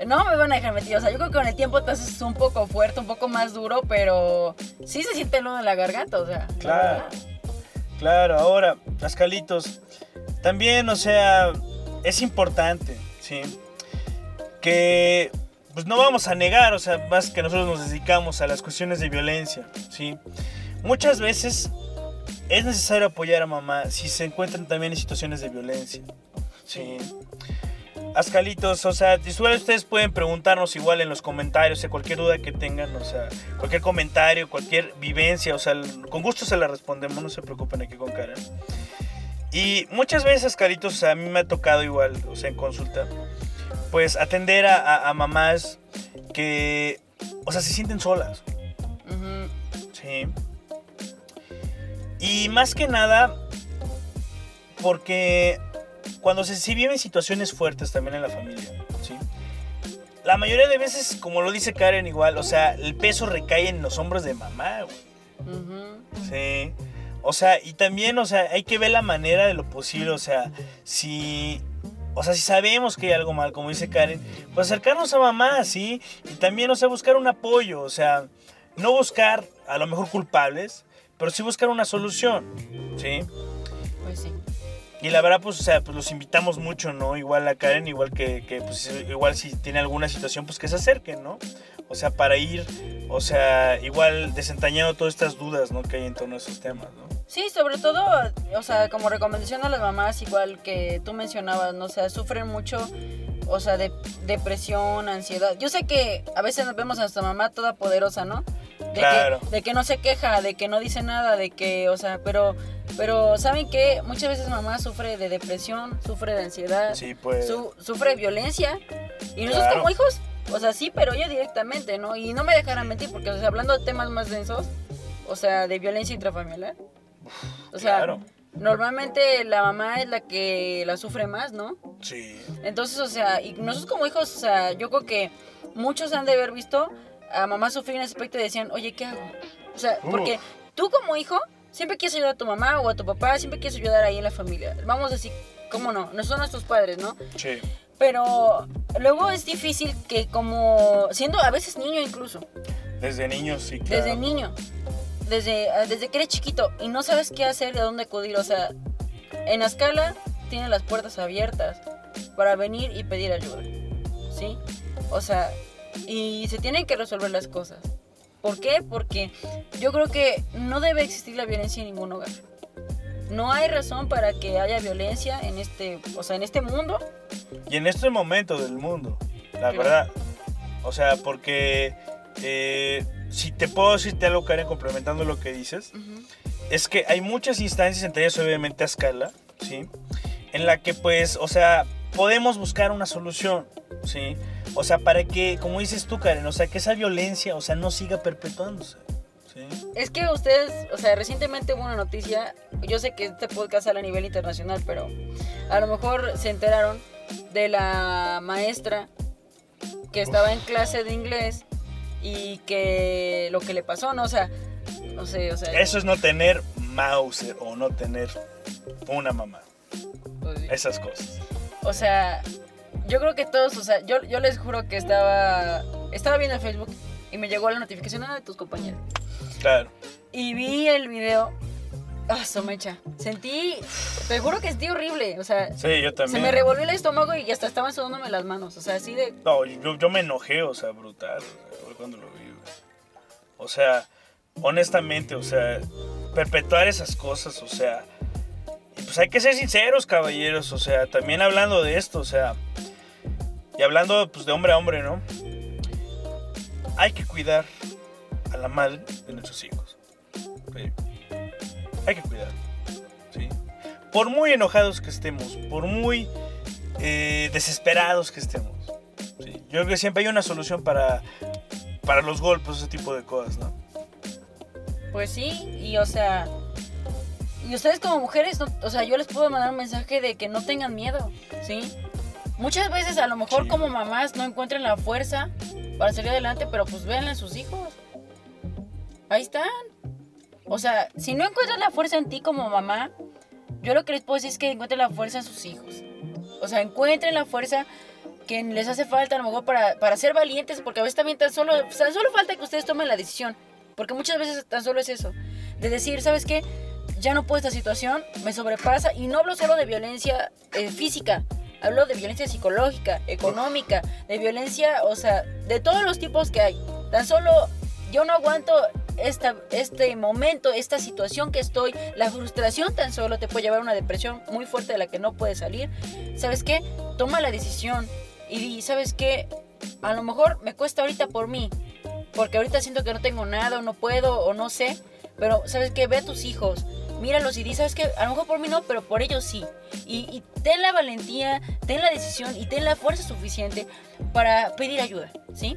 Speaker 2: no me van a dejar metido. O sea, yo creo que con el tiempo te haces un poco fuerte, un poco más duro, pero sí se siente el nudo en la garganta, o sea. la
Speaker 1: Claro. Claro, ahora, Ascalitos, también, o sea, es importante, ¿sí? Que, pues no vamos a negar, o sea, más que nosotros nos dedicamos a las cuestiones de violencia, ¿sí? Muchas veces es necesario apoyar a mamá si se encuentran también en situaciones de violencia, ¿sí? Ascalitos, o sea, igual ustedes pueden preguntarnos igual en los comentarios, o sea, cualquier duda que tengan, o sea, cualquier comentario, cualquier vivencia, o sea, con gusto se la respondemos, no se preocupen aquí con Karen. Y muchas veces, Ascalitos, o sea, a mí me ha tocado igual, o sea, en consulta, pues atender a, a mamás que, o sea, se sienten solas. Sí. Y más que nada, porque cuando se, se viven situaciones fuertes también en la familia, ¿sí? La mayoría de veces, como lo dice Karen igual, o sea, el peso recae en los hombros de mamá, güey.
Speaker 2: Ujú.
Speaker 1: Sí. O sea, y también, o sea, hay que ver la manera de lo posible, o sea, si... O sea, si sabemos que hay algo mal, como dice Karen, pues acercarnos a mamá, ¿sí? Y también, o sea, buscar un apoyo, o sea, no buscar a lo mejor culpables, pero sí buscar una solución, ¿sí? Y la verdad, pues, o sea, pues los invitamos mucho, ¿no? Igual a Karen, igual que, que, pues, igual si tiene alguna situación, pues que se acerquen, ¿no? O sea, para ir, o sea, igual desentañando todas estas dudas, ¿no? Que hay en torno a esos temas, ¿no?
Speaker 2: Sí, sobre todo, o sea, como recomendación a las mamás, igual que tú mencionabas, ¿no? O sea, sufren mucho, o sea, de depresión, ansiedad. Yo sé que a veces nos vemos a nuestra mamá toda poderosa, ¿no? De
Speaker 1: Claro.
Speaker 2: Que, de que no se queja, de que no dice nada, de que, o sea, pero, pero ¿saben qué? Muchas veces mamá sufre de depresión, sufre de ansiedad,
Speaker 1: Sí, pues.
Speaker 2: su- sufre de violencia. Y nosotros
Speaker 1: Claro.
Speaker 2: como hijos, o sea, sí, pero ella directamente, ¿no? Y no me dejarán mentir, porque, o sea, hablando de temas más densos, o sea, de violencia intrafamiliar. O sea,
Speaker 1: Claro.
Speaker 2: normalmente la mamá es la que la sufre más, ¿no?
Speaker 1: Sí.
Speaker 2: Entonces, o sea, y nosotros como hijos, o sea, yo creo que muchos han de haber visto a mamá sufrir en ese aspecto y decían, oye, ¿qué hago? O sea, porque tú como hijo siempre quieres ayudar a tu mamá o a tu papá, siempre quieres ayudar ahí en la familia. Vamos a decir, ¿cómo no? No son nuestros padres, ¿no?
Speaker 1: Sí.
Speaker 2: Pero luego es difícil que como, siendo a veces niño incluso,
Speaker 1: Desde niños, sí, claro.
Speaker 2: desde niño, desde, ah, desde que eres chiquito y no sabes qué hacer, de dónde acudir. O sea, en la escala tiene las puertas abiertas para venir y pedir ayuda. ¿Sí? O sea, y se tienen que resolver las cosas. ¿Por qué? Porque yo creo que no debe existir la violencia en ningún hogar. No hay razón para que haya violencia en este, o sea, en este mundo.
Speaker 1: Y en este momento del mundo, la
Speaker 2: Claro.
Speaker 1: verdad. O sea, porque eh, si te puedo decirte algo, Karen, complementando lo que dices, es que hay muchas instancias, entre ellas obviamente a escala, ¿sí? En la que pues, o sea, podemos buscar una solución, ¿sí? O sea, para que, como dices tú, Karen, o sea, que esa violencia, o sea, no siga perpetuándose, ¿sí?
Speaker 2: Es que ustedes, o sea, recientemente hubo una noticia, yo sé que este podcast sale a nivel internacional, pero a lo mejor se enteraron de la maestra que estaba en clase de inglés y que lo que le pasó, ¿no? O sea, no sé, o sea...
Speaker 1: Eso es no tener Mauser o no tener una mamá,
Speaker 2: pues,
Speaker 1: esas cosas.
Speaker 2: O sea, yo creo que todos, o sea, yo, yo les juro que estaba, estaba viendo Facebook y me llegó la notificación "Ah, de tus compañeros.
Speaker 1: Claro.
Speaker 2: Y vi el video. Ah, somecha. Sentí, te juro que sentí horrible. O sea,
Speaker 1: Sí, yo
Speaker 2: se
Speaker 1: también.
Speaker 2: me revolvió el estómago y hasta estaban sudándome las manos. O sea, así de.
Speaker 1: No, yo, yo me enojé, o sea, brutal, o sea, fue cuando lo vi. O sea, honestamente, o sea, perpetuar esas cosas, o sea, pues hay que ser sinceros, caballeros, o sea, también hablando de esto, o sea, y hablando pues de hombre a hombre, ¿no? Hay que cuidar a la madre de nuestros hijos. Hay que cuidar, ¿sí? Por muy enojados que estemos, por muy eh, desesperados que estemos. Yo creo que siempre hay una solución para, para los golpes, ese tipo de cosas, ¿no?
Speaker 2: Pues sí, y o sea. Y ustedes como mujeres, o sea, yo les puedo mandar un mensaje de que no tengan miedo, ¿sí? Muchas veces a lo mejor
Speaker 1: Sí.
Speaker 2: como mamás no encuentran la fuerza para salir adelante, pero pues véanle a sus hijos. Ahí están. O sea, si no encuentran la fuerza en ti como mamá, yo lo que les puedo decir es que encuentren la fuerza en sus hijos. O sea, encuentren la fuerza que les hace falta a lo mejor para, para ser valientes, porque a veces también tan solo, tan solo falta que ustedes tomen la decisión. Porque muchas veces tan solo es eso. De decir, ¿sabes qué? Ya no puedo esta situación, me sobrepasa. Y no hablo solo de violencia eh, física. Hablo de violencia psicológica, económica, de violencia, o sea, de todos los tipos que hay. Tan solo yo no aguanto esta, este momento, esta situación que estoy. La frustración tan solo te puede llevar a una depresión muy fuerte de la que no puedes salir. ¿Sabes qué? toma la decisión y ¿sabes qué? A lo mejor me cuesta ahorita por mí, porque ahorita siento que no tengo nada o no puedo o no sé, pero ¿sabes qué? Ve a tus hijos, míralos y di, ¿sabes qué? A lo mejor por mí no, pero por ellos sí. Y, y ten la valentía, ten la decisión y ten la fuerza suficiente para pedir ayuda, ¿sí?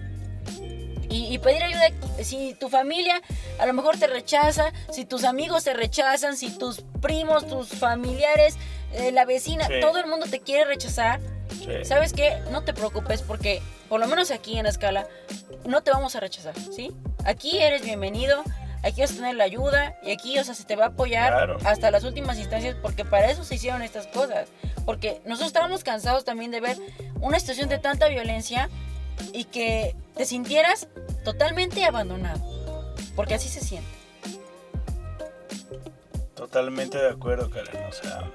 Speaker 2: Y, y, pedir ayuda si tu familia a lo mejor te rechaza, si tus amigos te rechazan, si tus primos, tus familiares, eh, la vecina,
Speaker 1: Sí.
Speaker 2: todo el mundo te quiere rechazar.
Speaker 1: Sí.
Speaker 2: ¿Sabes qué? No te preocupes porque por lo menos aquí en la escala no te vamos a rechazar, ¿sí? Aquí eres bienvenido, aquí vas a tener la ayuda y aquí, o sea, se te va a apoyar
Speaker 1: Claro.
Speaker 2: hasta las últimas instancias porque para eso se hicieron estas cosas. Porque nosotros estábamos cansados también de ver una situación de tanta violencia y que te sintieras totalmente abandonado. Porque así se siente.
Speaker 1: Totalmente de acuerdo, Karen. O sea.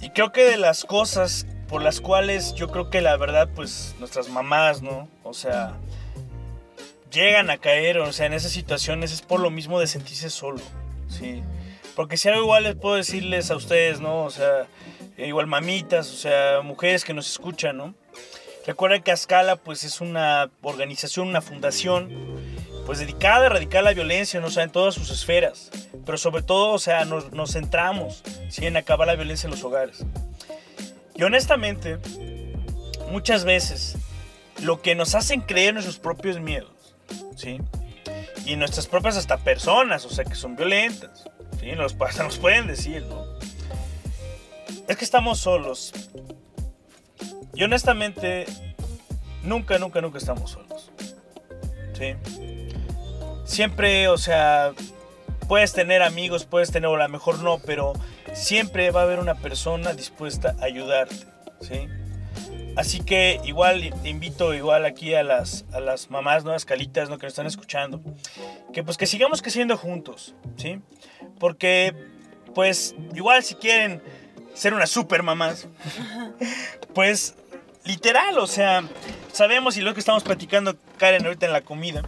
Speaker 1: Y creo que de las cosas por las cuales yo creo que la verdad, pues nuestras mamás, ¿no? O sea, llegan a caer, o sea, en esas situaciones es por lo mismo de sentirse solo, ¿sí? Porque si algo igual les puedo decirles a ustedes, ¿no? O sea, igual mamitas, o sea, mujeres que nos escuchan, ¿no? Recuerden que Ascala, pues es una organización, una fundación, pues dedicada a erradicar la violencia, ¿no? O sea, en todas sus esferas. Pero sobre todo, o sea, nos, nos centramos, ¿sí? En acabar la violencia en los hogares. Y honestamente, muchas veces, lo que nos hacen creer nuestros propios miedos, ¿sí? Y nuestras propias hasta personas, o sea, que son violentas, ¿sí? Nos, [laughs] hasta nos pueden decir, ¿no? Es que estamos solos. Y honestamente, nunca, nunca, nunca estamos solos. ¿Sí? Siempre, o sea, puedes tener amigos, puedes tener, o a lo mejor no, pero siempre va a haber una persona dispuesta a ayudarte, ¿sí? Así que igual invito igual aquí a las, a las mamás, ¿no? Las calitas, ¿no? Que nos están escuchando. Que pues que sigamos creciendo juntos, ¿sí? Porque, pues, igual si quieren ser unas super mamás, pues, literal, o sea, sabemos y lo que estamos platicando, Karen, ahorita en la comida,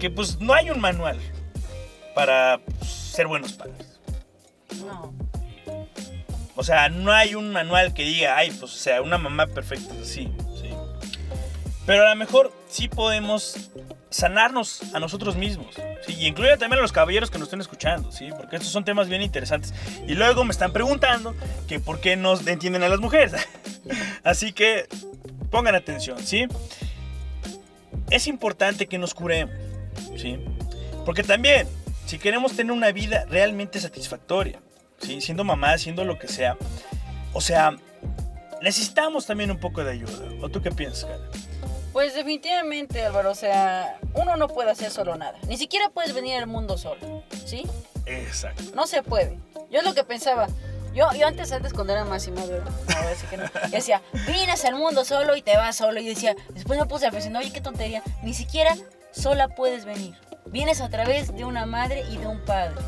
Speaker 1: que pues no hay un manual para pues, ser buenos padres.
Speaker 2: No.
Speaker 1: O sea, no hay un manual que diga, ay, pues, o sea, una mamá perfecta así, ¿sí? Pero a lo mejor sí podemos sanarnos a nosotros mismos, ¿sí? Y incluye también a los caballeros que nos estén escuchando, ¿sí? Porque estos son temas bien interesantes. Y luego me están preguntando que por qué no entienden a las mujeres. [laughs] Así que pongan atención, ¿sí? Es importante que nos curemos, ¿sí? Porque también, si queremos tener una vida realmente satisfactoria, ¿sí? Siendo mamá, siendo lo que sea, o sea, necesitamos también un poco de ayuda. ¿O tú qué piensas, Karen?
Speaker 2: Pues definitivamente, Álvaro, o sea, uno no puede hacer solo nada. Ni siquiera puedes venir al mundo solo, ¿sí?
Speaker 1: Exacto.
Speaker 2: No se puede. Yo es lo que pensaba. Yo, yo antes, antes cuando era más inmaduro, sí que no, [laughs] decía, vienes al mundo solo y te vas solo. Y decía, después me puse a pensar, oye, qué tontería, ni siquiera sola puedes venir. Vienes a través de una madre y de un padre.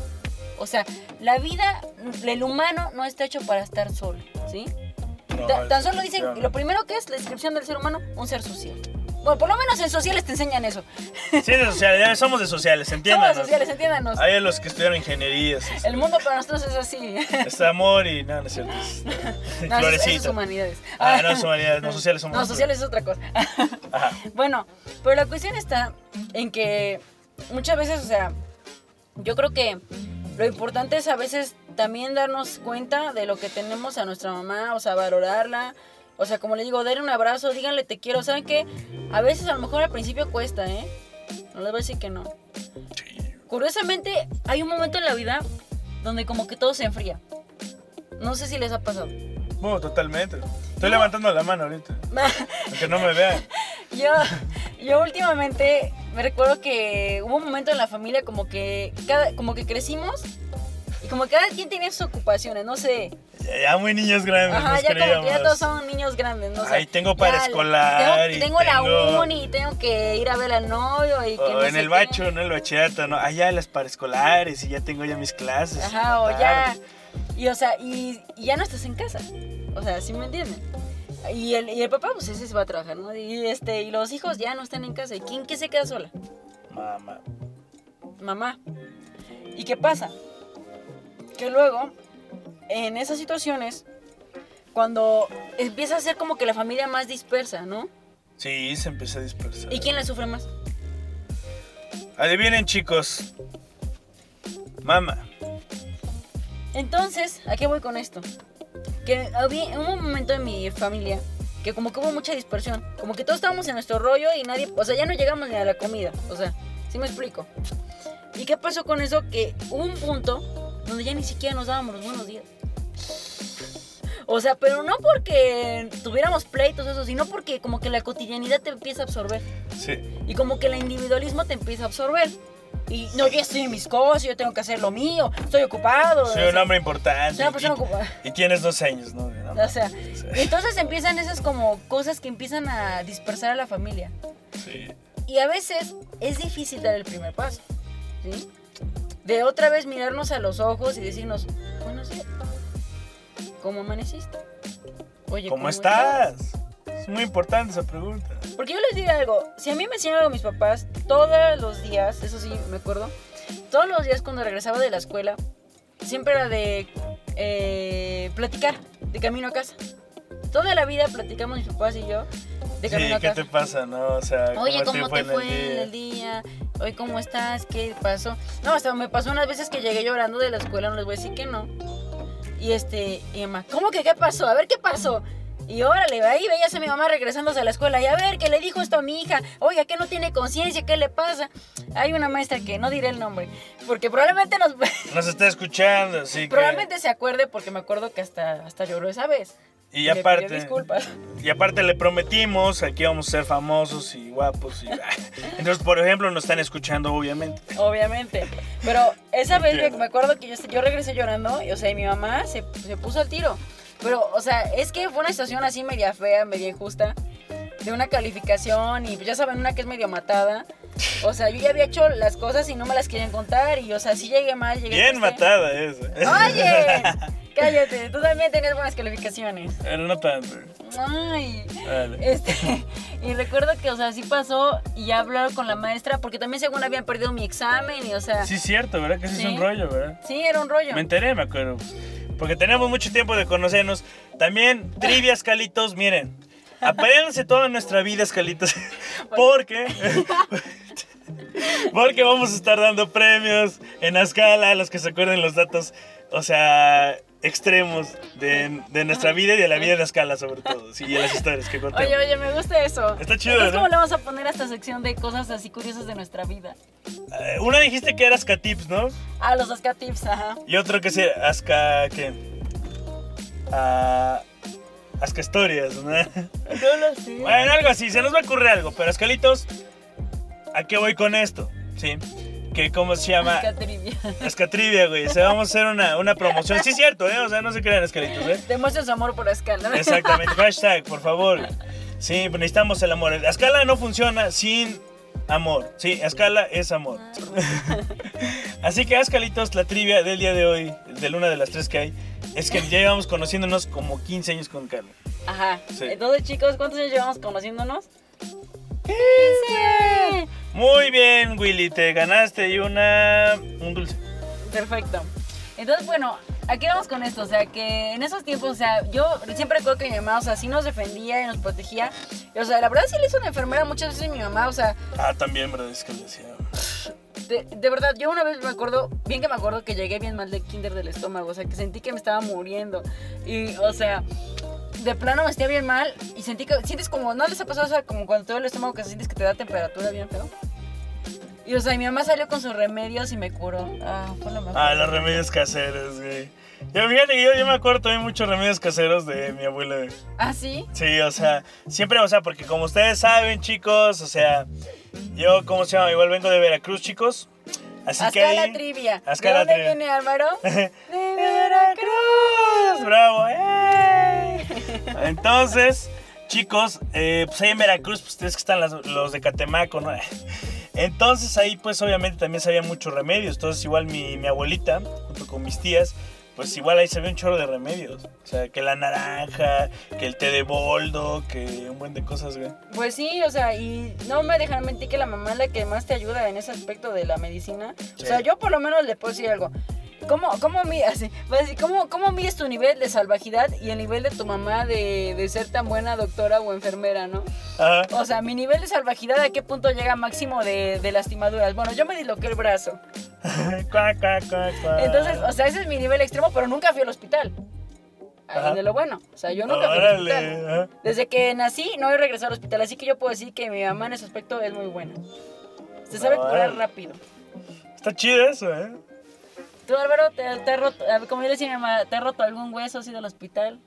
Speaker 2: O sea, la vida, el humano no está hecho para estar solo, ¿sí?
Speaker 1: No,
Speaker 2: Ta- tan solo dicen,
Speaker 1: no, no.
Speaker 2: lo primero que es la descripción del ser humano, un ser social. Bueno, por lo menos en sociales te enseñan eso.
Speaker 1: Sí, de sociales, ya somos de sociales, entiendan. [laughs]
Speaker 2: Somos sociales, entiéndanos.
Speaker 1: Hay los que estudiaron ingeniería, sí, sí.
Speaker 2: El mundo para nosotros es así.
Speaker 1: Es amor y no, no es cierto. [laughs]
Speaker 2: No, eso, es- humanidades.
Speaker 1: Ah, no, es humanidades, no sociales somos [laughs]
Speaker 2: No, sociales es otra cosa.
Speaker 1: Ajá.
Speaker 2: Bueno, pero la cuestión está en que muchas veces, o sea, yo creo que lo importante es a veces también darnos cuenta de lo que tenemos a nuestra mamá, o sea, valorarla. O sea, como le digo, darle un abrazo, díganle te quiero. ¿Saben qué? A veces a lo mejor al principio cuesta, ¿eh? No les voy a decir que no. Curiosamente, hay un momento en la vida donde como que todo se enfría. No sé si les ha pasado.
Speaker 1: Bueno, totalmente. Estoy levantando la mano ahorita. [laughs] Aunque no me vean.
Speaker 2: Yo, yo últimamente me recuerdo que hubo un momento en la familia como que cada, como que crecimos y como que cada quien tenía sus ocupaciones, no sé.
Speaker 1: Ya, ya muy niños grandes.
Speaker 2: Ajá, ya como que ya
Speaker 1: creíamos.
Speaker 2: todos son niños grandes, no sé.
Speaker 1: Ay, tengo
Speaker 2: Ya,
Speaker 1: paraescolar
Speaker 2: Tengo,
Speaker 1: y
Speaker 2: tengo la
Speaker 1: tengo-
Speaker 2: uni y tengo que ir a ver al novio y que
Speaker 1: O
Speaker 2: no
Speaker 1: en
Speaker 2: sé
Speaker 1: el
Speaker 2: qué.
Speaker 1: bacho, ¿no? El bachillerato, ¿no? Ah, ya las paraescolares y ya tengo ya mis clases.
Speaker 2: Ajá, o ya.
Speaker 1: Tarde.
Speaker 2: Y o sea, y, y ya no estás en casa. O sea, ¿sí me entienden? Y el, y el papá, pues ese se va a trabajar, ¿no? Y, este, y los hijos ya no están en casa. ¿Y quién que se queda sola?
Speaker 1: Mamá.
Speaker 2: mamá. ¿Y qué pasa? Que luego, en esas situaciones, cuando empieza a ser como que la familia más dispersa, ¿no?
Speaker 1: Sí, se empieza a dispersar.
Speaker 2: ¿Y quién la sufre más?
Speaker 1: Adivinen, chicos. Mamá.
Speaker 2: Entonces, ¿a qué voy con esto? Que había hubo un momento en mi familia que como que hubo mucha dispersión. Como que todos estábamos en nuestro rollo y nadie, o sea, ya no llegamos ni a la comida. O sea, ¿sí me explico? ¿Y qué pasó con eso? Que hubo un punto donde ya ni siquiera nos dábamos los buenos días. O sea, pero no porque tuviéramos pleitos o eso, sino porque como que la cotidianidad te empieza a absorber.
Speaker 1: Sí.
Speaker 2: Y como que el individualismo te empieza a absorber. Y no, yo estoy en mis cosas, yo tengo que hacer lo mío, estoy ocupado.
Speaker 1: Soy un hombre importante.
Speaker 2: Soy una persona
Speaker 1: y-
Speaker 2: ocupada.
Speaker 1: Y tienes dos años, ¿no? No,
Speaker 2: O sea, entonces empiezan esas como cosas que empiezan a dispersar a la familia.
Speaker 1: Sí.
Speaker 2: Y a veces es difícil dar el primer paso, ¿sí? De otra vez mirarnos a los ojos y decirnos, buenos días, ¿cómo amaneciste? Oye,
Speaker 1: ¿Cómo estás? Es muy importante esa pregunta.
Speaker 2: Porque yo les digo algo, si a mí me enseñaron mis papás todos los días, eso sí me acuerdo, todos los días cuando regresaba de la escuela, siempre era de eh, platicar, de camino a casa. Toda la vida platicamos mis papás y yo de
Speaker 1: Sí,
Speaker 2: camino a
Speaker 1: ¿qué
Speaker 2: casa.
Speaker 1: te pasa, no? O sea,
Speaker 2: Oye, ¿cómo
Speaker 1: ¿cómo
Speaker 2: te fue en el día? Oye, ¿cómo estás? ¿Qué pasó? No, hasta me pasó unas veces que llegué llorando de la escuela, no les voy a decir que no. Y este, y mamá, ¿cómo que qué pasó? A ver qué pasó. Y órale, ahí veías a mi mamá regresándose a la escuela y a ver, ¿qué le dijo esto a mi hija? Oiga, que no tiene conciencia, ¿qué le pasa? Hay una maestra que no diré el nombre, porque probablemente nos... [laughs]
Speaker 1: Nos está escuchando, que...
Speaker 2: probablemente se acuerde porque me acuerdo que hasta, hasta lloró esa vez.
Speaker 1: Y
Speaker 2: pidió
Speaker 1: aparte...
Speaker 2: disculpas.
Speaker 1: Y aparte le prometimos que íbamos a ser famosos y guapos. Y... [laughs] Entonces, por ejemplo, nos están escuchando, obviamente.
Speaker 2: Obviamente. Pero esa vez me acuerdo que yo, yo regresé llorando y, o sea, y mi mamá se, se puso al tiro. Pero, o sea, es que fue una situación así media fea, media injusta, de una calificación y ya saben, una que es medio matada. O sea, yo ya había hecho las cosas y no me las querían contar y, o sea, sí llegué mal, llegué
Speaker 1: Bien matada esa.
Speaker 2: Oye, [laughs] cállate, tú también tenías buenas calificaciones.
Speaker 1: Pero no tanto.
Speaker 2: Ay.
Speaker 1: Vale.
Speaker 2: Este, y recuerdo que, o sea, sí pasó y ya hablaron con la maestra porque también según habían perdido mi examen y, o sea,
Speaker 1: Sí, cierto, ¿verdad? Que sí, es un rollo, ¿verdad?
Speaker 2: sí, era un rollo.
Speaker 1: Me enteré, me acuerdo. Porque tenemos mucho tiempo de conocernos. También, trivias, Calitos, miren. Apérense toda nuestra vida, Calitos. [laughs] Porque. [laughs] Porque vamos a estar dando premios en la escala a los que se acuerden los datos, o sea, extremos de, de nuestra vida y de la vida de la escala, sobre todo. Sí, y de las historias que contamos.
Speaker 2: Oye, oye, me gusta eso.
Speaker 1: Está chido,
Speaker 2: Entonces,
Speaker 1: ¿no?
Speaker 2: ¿cómo le vamos a poner a esta sección de cosas así curiosas de nuestra vida?
Speaker 1: Eh, Una dijiste que eras Tips, ¿no?
Speaker 2: Ah, los Asca Tips, ajá.
Speaker 1: Y otro que se. Asca. ¿Qué? Ah, Asca Historias, ¿no?
Speaker 2: No lo sé.
Speaker 1: Bueno, algo así, se nos va a ocurrir algo, pero Escalitos, ¿a qué voy con esto? ¿Sí? Que cómo se llama...
Speaker 2: Asca Trivia.
Speaker 1: Escatrivia, güey. O sea, vamos a hacer una, una promoción. Sí, es cierto, ¿eh? O sea, no se crean Escalitos, ¿eh?
Speaker 2: Demuestra su amor por Asca, ¿no?
Speaker 1: Exactamente. [laughs] Hashtag, por favor. Sí, pues necesitamos el amor. La escala no funciona sin amor. Sí, escala es amor. Así que, Escalitos, la trivia del día de hoy, de una de las tres que hay, es que ya llevamos conociéndonos como 15 años con Carla.
Speaker 2: Ajá.
Speaker 1: Sí.
Speaker 2: Entonces, chicos, ¿cuántos años llevamos conociéndonos? ¡15!
Speaker 1: Muy bien, Willy, te ganaste y una... un dulce.
Speaker 2: Perfecto. Entonces, bueno, aquí vamos con esto. O sea, que en esos tiempos, o sea, yo siempre recuerdo que mi mamá, o sea, sí nos defendía y nos protegía. Y, o sea, la verdad sí le hizo una enfermera muchas veces mi mamá. O sea,
Speaker 1: Ah, también, verdad, es que le decía.
Speaker 2: de, de verdad, yo una vez me acuerdo, bien que me acuerdo que llegué bien mal de kinder del estómago. O sea, que sentí que me estaba muriendo. Y, o sea, de plano me sentía bien mal. Y sentí que, sientes como, ¿no les ha pasado? O sea, como cuando te duele el estómago que sientes que te da temperatura bien feo. Y, o sea, y mi mamá salió con sus remedios y me curó. Ah, fue lo mejor.
Speaker 1: Ah, los remedios caseros, güey. Yo, fíjate yo, yo me acuerdo también muchos remedios caseros de mi abuela. güey.
Speaker 2: ¿Ah, sí?
Speaker 1: Sí, o sea, siempre, o sea, porque como ustedes saben, chicos, o sea, yo, ¿cómo se llama? Igual vengo de Veracruz, chicos. Así que
Speaker 2: Hasta la
Speaker 1: ahí...
Speaker 2: trivia. ¿De
Speaker 1: la
Speaker 2: dónde
Speaker 1: trivia.
Speaker 2: viene Álvaro? [laughs] De
Speaker 1: Veracruz, bravo, ¡eh! Entonces, chicos, eh, pues ahí en Veracruz, pues ustedes que están las- los de Catemaco, ¿no? Entonces ahí pues obviamente también sabía muchos remedios. Entonces igual mi, mi abuelita, junto con mis tías, pues igual ahí sabía un chorro de remedios. O sea, que la naranja, que el té de boldo, que un buen de cosas, güey.
Speaker 2: Pues sí, o sea, y no me dejan mentir que la mamá es la que más te ayuda en ese aspecto de la medicina.
Speaker 1: Sí.
Speaker 2: O sea, yo por lo menos le puedo decir algo. ¿Cómo, cómo, mi- así, va a decir, ¿cómo, ¿Cómo mides tu nivel de salvajidad y el nivel de tu mamá de, de ser tan buena doctora o enfermera, no?
Speaker 1: Ajá.
Speaker 2: O sea, mi nivel de salvajidad, ¿a qué punto llega máximo de, de lastimaduras? Bueno, yo me disloqué el brazo. [laughs] Entonces, o sea, ese es mi nivel extremo, pero nunca fui al hospital. Ahí de lo bueno. O sea, yo nunca fui al hospital. Desde que nací no he regresado al hospital, así que yo puedo decir que mi mamá en ese aspecto es muy buena. Se sabe curar
Speaker 1: Órale.
Speaker 2: rápido.
Speaker 1: Está chido eso, ¿eh?
Speaker 2: ¿Tú, Álvaro, te, te has roto, como yo decía mi mamá, ¿te has roto algún hueso? ¿Has ido al hospital?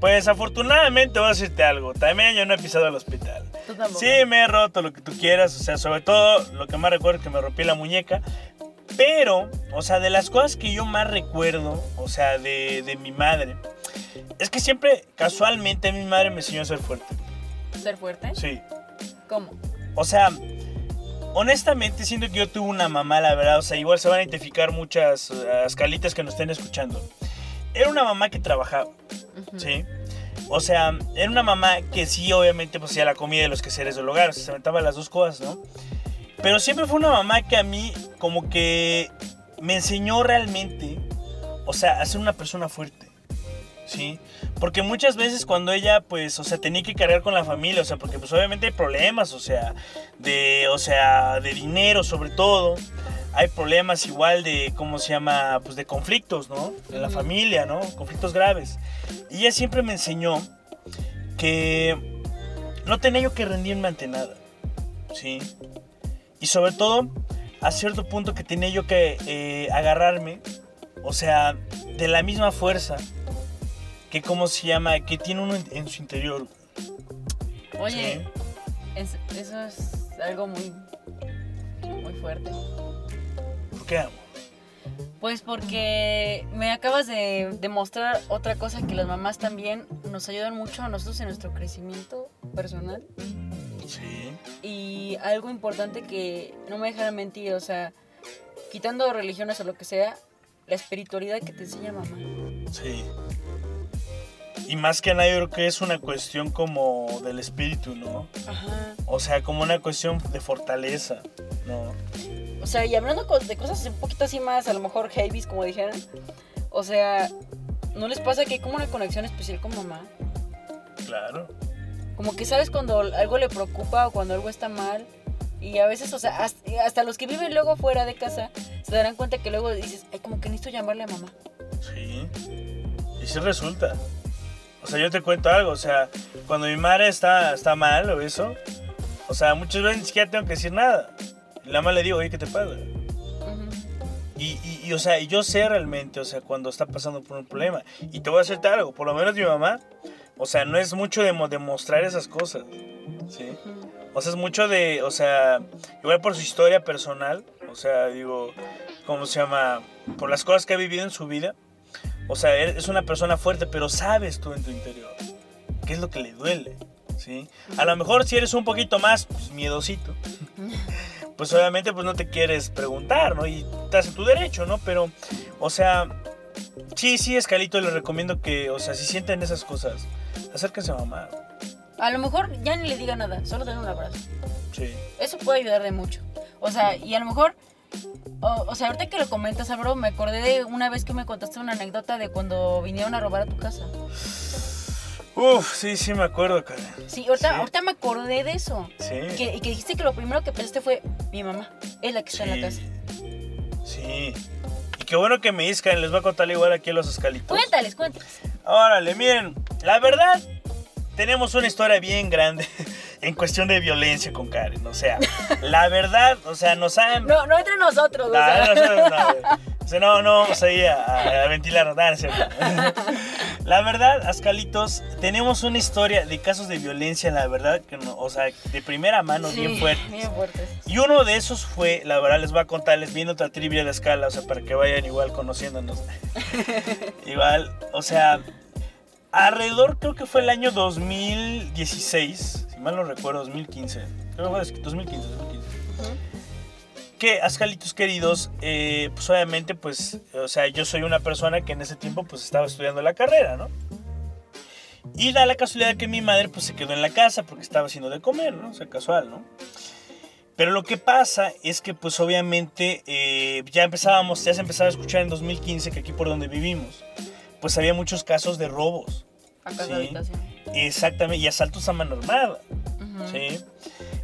Speaker 1: Pues afortunadamente voy a decirte algo. También yo no he pisado el hospital.
Speaker 2: Tú.
Speaker 1: Sí, me he roto lo que tú quieras. O sea, sobre todo lo que más recuerdo es que me rompí la muñeca. Pero, o sea, de las cosas que yo más recuerdo, o sea, de, de mi madre, es que siempre, casualmente, mi madre me enseñó a ser fuerte.
Speaker 2: ¿Ser fuerte?
Speaker 1: Sí.
Speaker 2: ¿Cómo?
Speaker 1: O sea, honestamente siento que yo tuve una mamá, la verdad. O sea, igual se van a identificar muchas eh, escalitas que nos estén escuchando. Era una mamá que trabajaba. ¿sí? O sea, era una mamá que sí, obviamente, pues hacía la comida de los quehaceres del hogar. O sea, se aventaba las dos cosas, ¿no? Pero siempre fue una mamá que a mí, como que me enseñó realmente, o sea, a ser una persona fuerte. ¿Sí? Porque muchas veces cuando ella, pues, o sea, tenía que cargar con la familia, o sea, porque pues obviamente hay problemas, o sea, de, o sea, de dinero sobre todo. Hay problemas igual de, ¿cómo se llama? Pues de conflictos, ¿no? En la familia, ¿no? Conflictos graves. Y ella siempre me enseñó que no tenía yo que rendirme ante nada, ¿sí? Y sobre todo, a cierto punto que tenía yo que eh, agarrarme, o sea, de la misma fuerza que, ¿cómo se llama? Que tiene uno en, en su interior.
Speaker 2: Oye,
Speaker 1: ¿sí?
Speaker 2: es- eso es algo muy, muy fuerte.
Speaker 1: ¿Por qué amo?
Speaker 2: Pues porque me acabas de demostrar otra cosa que las mamás también nos ayudan mucho a nosotros en nuestro crecimiento personal.
Speaker 1: Sí.
Speaker 2: Y algo importante que no me dejará mentir, o sea, quitando religiones o lo que sea, la espiritualidad que te enseña mamá.
Speaker 1: Sí. Y más que nada yo creo que es una cuestión como del espíritu, ¿no?
Speaker 2: Ajá.
Speaker 1: O sea, como una cuestión de fortaleza, ¿no?
Speaker 2: O sea, y hablando de cosas un poquito así más, a lo mejor heavies, como dijeran. O sea, ¿no les pasa que hay como una conexión especial con mamá?
Speaker 1: Claro.
Speaker 2: Como que sabes cuando algo le preocupa o cuando algo está mal. Y a veces, o sea, hasta, hasta los que viven luego fuera de casa se darán cuenta que luego dices, ay, como que necesito llamarle a mamá.
Speaker 1: Sí. Y sí resulta. O sea, yo te cuento algo, o sea, cuando mi madre está, está mal o eso, o sea, muchas veces ni siquiera tengo que decir nada. La mamá le digo, oye, ¿qué te pasa? Y, y, y, o sea, yo sé realmente, o sea, cuando está pasando por un problema. Y te voy a hacerte algo, por lo menos mi mamá, o sea, no es mucho de mo- demostrar esas cosas, ¿sí? O sea, es mucho de, o sea, igual por su historia personal, o sea, digo, ¿cómo se llama? Por las cosas que ha vivido en su vida. O sea, e- es una persona fuerte, pero sabes tú en tu interior qué es lo que le duele, ¿sí? A lo mejor si eres un poquito más pues, miedosito, [laughs] pues obviamente pues no te quieres preguntar, ¿no? Y estás en tu derecho, ¿no? Pero, o sea, sí, sí, Escalito, les recomiendo que, o sea, si sienten esas cosas, acérquense a mamá,
Speaker 2: A lo mejor ya ni le diga nada, solo tener un abrazo.
Speaker 1: sí.
Speaker 2: Eso puede ayudar de mucho. O sea, y a lo mejor, o, o sea, ahorita que lo comentas, Álvaro, me acordé de una vez que me contaste una anécdota de cuando vinieron a robar a tu casa.
Speaker 1: Uf, sí, sí, me acuerdo, Karen.
Speaker 2: Sí, ahorita,
Speaker 1: Sí.
Speaker 2: ahorita me acordé de eso.
Speaker 1: Sí.
Speaker 2: Que, y que dijiste que lo primero que pensaste fue mi mamá, es la que está en la casa.
Speaker 1: Sí. Y qué bueno que me dices, Karen, les voy a contar igual aquí a los escalitos.
Speaker 2: Cuéntales, cuéntales.
Speaker 1: Órale, miren, la verdad, tenemos una historia bien grande en cuestión de violencia con Karen. O sea, la verdad, o sea, nos han...
Speaker 2: No, no entre nosotros, o
Speaker 1: No,
Speaker 2: sea.
Speaker 1: no, no. O sea, no, no vamos ahí a, a, a ventilar, cierto. La verdad, Ascalitos, tenemos una historia de casos de violencia, la verdad, que no, o sea, de primera mano,
Speaker 2: Sí,
Speaker 1: bien fuertes.
Speaker 2: Bien fuertes.
Speaker 1: Y uno de esos fue, la verdad, les voy a contarles viendo otra trivia de escala, o sea, para que vayan igual conociéndonos. [laughs] igual, o sea, alrededor creo que fue el año 2016, si mal no recuerdo, 2015. Creo que fue 2015, 2015.
Speaker 2: Ujú.
Speaker 1: Que, Ascalitos queridos, eh, pues obviamente, pues, o sea, yo soy una persona que en ese tiempo, pues, estaba estudiando la carrera, ¿no? Y da la casualidad que mi madre, pues, se quedó en la casa porque estaba haciendo de comer, ¿no? O sea, casual, ¿no? Pero lo que pasa es que pues obviamente eh, ya empezábamos, ya se empezaba a escuchar en 2015 que aquí por donde vivimos, pues había muchos casos de robos.
Speaker 2: A casa
Speaker 1: Sí.
Speaker 2: habitación.
Speaker 1: Exactamente, y asaltos a mano armada. ¿sí?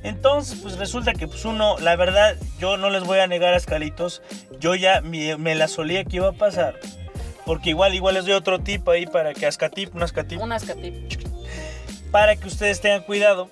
Speaker 1: Entonces, pues resulta que pues uno, la verdad, yo no les voy a negar a Escalitos, yo ya me, me la solía que iba a pasar. Porque igual, igual les doy otro tip ahí para que Ascatip, un Ascatip,
Speaker 2: Un ascatip.
Speaker 1: para que ustedes tengan cuidado.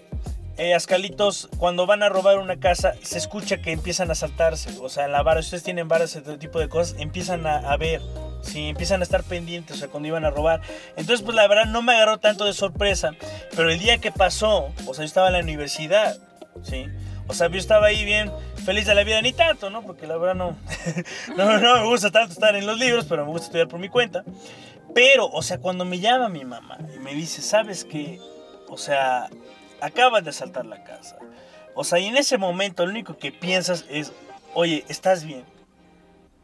Speaker 1: Eh, Ascalitos, cuando van a robar una casa, se escucha que empiezan a saltarse. O sea, en la vara, si ustedes tienen varas, ese tipo de cosas, empiezan a, a ver. Sí, empiezan a estar pendientes, o sea, cuando iban a robar. Entonces, pues la verdad no me agarró tanto de sorpresa. Pero el día que pasó, o sea, yo estaba en la universidad, ¿sí? O sea, yo estaba ahí bien feliz de la vida, ni tanto, ¿no? Porque la verdad no, [laughs] no, no me gusta tanto estar en los libros, pero me gusta estudiar por mi cuenta. Pero, o sea, cuando me llama mi mamá y me dice, ¿sabes qué? O sea, acabas de asaltar la casa. O sea, y en ese momento lo único que piensas es, oye, ¿estás bien?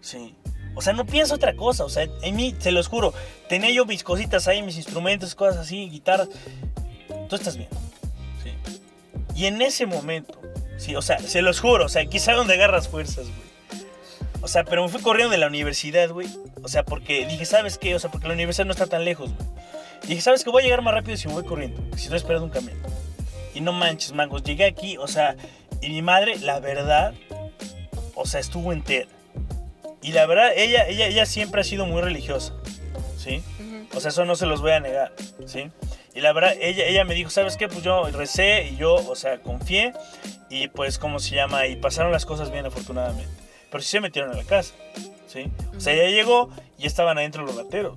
Speaker 1: Sí. O sea, no pienso otra cosa. O sea, en mí, se los juro, tenía yo mis cositas ahí, mis instrumentos, cosas así, guitarras. Tú estás bien. Sí. Y en ese momento, sí, o sea, se los juro, o sea, quizá donde agarras fuerzas, güey. O sea, pero me fui corriendo de la universidad, güey. O sea, porque dije, ¿sabes qué? O sea, porque la universidad no está tan lejos, güey. Dije, ¿sabes qué? Voy a llegar más rápido si me voy corriendo. Si estoy esperando un camión. Y no manches, mangos. Llegué aquí, o sea, y mi madre, la verdad, o sea, estuvo entera. Y la verdad, ella, ella, ella siempre ha sido muy religiosa, ¿sí? O sea, eso no se los voy a negar, ¿sí? Y la verdad, ella, ella me dijo, ¿sabes qué? Pues yo recé y yo, o sea, confié y pues, ¿cómo se llama? Y pasaron las cosas bien afortunadamente. Pero sí se metieron a la casa, ¿sí? O sea, ella llegó y estaban adentro los rateros,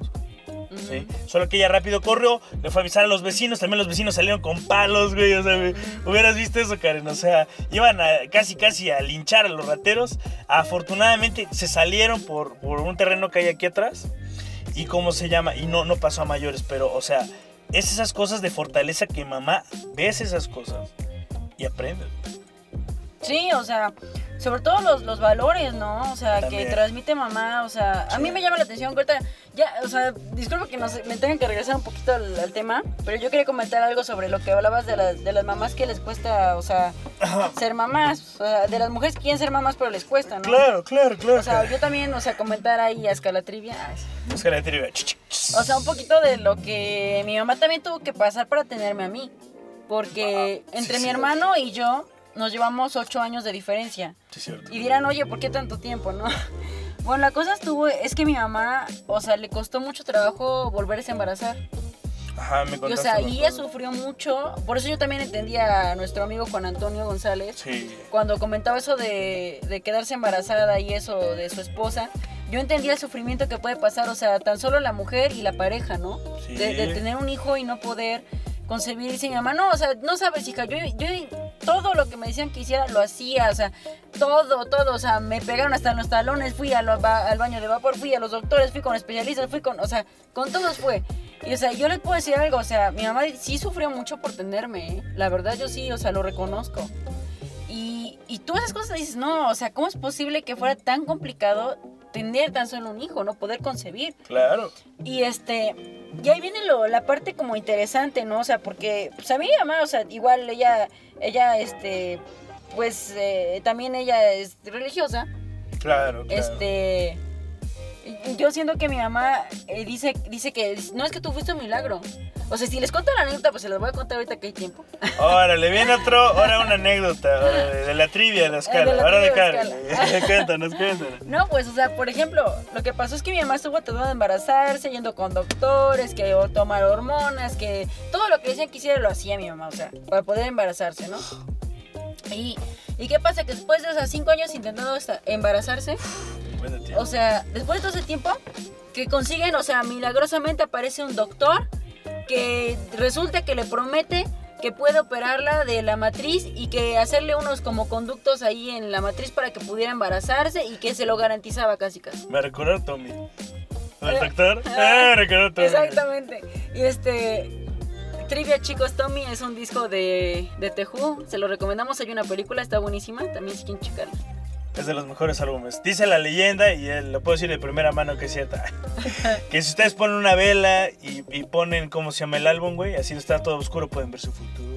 Speaker 1: Solo que ella rápido corrió, le fue a avisar a los vecinos, también los vecinos salieron con palos, güey, o sea, güey, hubieras visto eso, Karen, o sea, iban a, casi, casi a linchar a los rateros. Afortunadamente se salieron por, por un terreno que hay aquí atrás y cómo se llama, y no, no pasó a mayores, pero, o sea, es esas cosas de fortaleza que mamá ves esas cosas y aprendes.
Speaker 2: Sí, o sea, sobre todo los, los valores, ¿no? O sea,
Speaker 1: También.
Speaker 2: que transmite mamá, o sea, a
Speaker 1: Sí.
Speaker 2: mí me llama la atención que ahorita, ya, o sea, disculpa que nos, me tengan que regresar un poquito al, al tema, pero yo quería comentar algo sobre lo que hablabas de las, de las mamás que les cuesta, o sea, ser mamás, o sea, de las mujeres que quieren ser mamás, pero les cuesta, ¿no?
Speaker 1: Claro, claro, claro.
Speaker 2: O sea, yo también, o sea, comentar ahí a escala trivia, ay,
Speaker 1: Es que la trivia.
Speaker 2: o sea, un poquito de lo que mi mamá también tuvo que pasar para tenerme a mí. Porque
Speaker 1: sí,
Speaker 2: entre
Speaker 1: sí.
Speaker 2: mi hermano y yo nos llevamos ocho años de diferencia.
Speaker 1: Sí, cierto.
Speaker 2: Y dirán, oye, ¿por qué tanto tiempo, no? [laughs] Bueno, la cosa estuvo, es que mi mamá, o sea, le costó mucho trabajo volverse a embarazar.
Speaker 1: Ajá, me
Speaker 2: Y, o
Speaker 1: contaste.
Speaker 2: sea, y ella sufrió mucho. Por eso yo también entendía a nuestro amigo Juan Antonio González
Speaker 1: Sí.
Speaker 2: cuando comentaba eso de, de quedarse embarazada y eso de su esposa, yo entendía el sufrimiento que puede pasar, o sea, tan solo la mujer y la pareja, ¿no?
Speaker 1: Sí.
Speaker 2: De, de tener un hijo y no poder concebir. Dice mi mamá, no, o sea, no sabes, hija, yo, yo todo lo que me decían que hiciera lo hacía, o sea, todo, todo, o sea, me pegaron hasta en los talones, fui al baño de vapor, fui a los doctores, fui con especialistas, fui con, o sea, con todos fue. Y o sea, yo les puedo decir algo, o sea, mi mamá sí sufrió mucho por tenerme, ¿eh? la verdad yo sí, o sea, lo reconozco. Y, y tú esas cosas dices, no, o sea, ¿cómo es posible que fuera tan complicado tener tan solo un hijo, no poder concebir?
Speaker 1: Claro.
Speaker 2: Y este, y ahí viene lo, la parte como interesante, ¿no? O sea, porque, pues a mi mamá, o sea, igual ella, ella, este, pues eh, también ella es religiosa,
Speaker 1: Claro, claro.
Speaker 2: este, yo siento que mi mamá eh, dice, dice que no es que tú fuiste un milagro. O sea, si les cuento la anécdota, pues se las voy a contar ahorita que hay tiempo.
Speaker 1: Órale, viene otro, ahora una anécdota, órale, de la trivia, de la escala,
Speaker 2: de la
Speaker 1: ahora de cara. [laughs] cuéntanos, cuéntanos.
Speaker 2: No, pues, o sea, por ejemplo, lo que pasó es que mi mamá estuvo tratando de embarazarse, yendo con doctores, que o tomar hormonas, que todo lo que decían que hiciera lo hacía mi mamá, o sea, para poder embarazarse, ¿no? Y, ¿y qué pasa? Que después de esos cinco años intentando esta-
Speaker 1: tiempo.
Speaker 2: o sea, después de todo ese tiempo, que consiguen, o sea, milagrosamente aparece un doctor que resulta que le promete que puede operarla de la matriz y que hacerle unos como conductos ahí en la matriz para que pudiera embarazarse y que se lo garantizaba casi casi.
Speaker 1: Me recordó a Tommy. ¿El
Speaker 2: Eh,
Speaker 1: doctor?
Speaker 2: ah,
Speaker 1: me recordó a Tommy.
Speaker 2: Exactamente. Y este. Trivia, chicos, Tommy es un disco de, de. Se lo recomendamos. Hay una película, está buenísima. También si quieren checarla.
Speaker 1: Es de los mejores álbumes. Dice la leyenda, y lo puedo decir de primera mano que es cierta, [laughs] que si ustedes ponen una vela y, y ponen cómo se llama el álbum, güey, así está todo oscuro, pueden ver su futuro.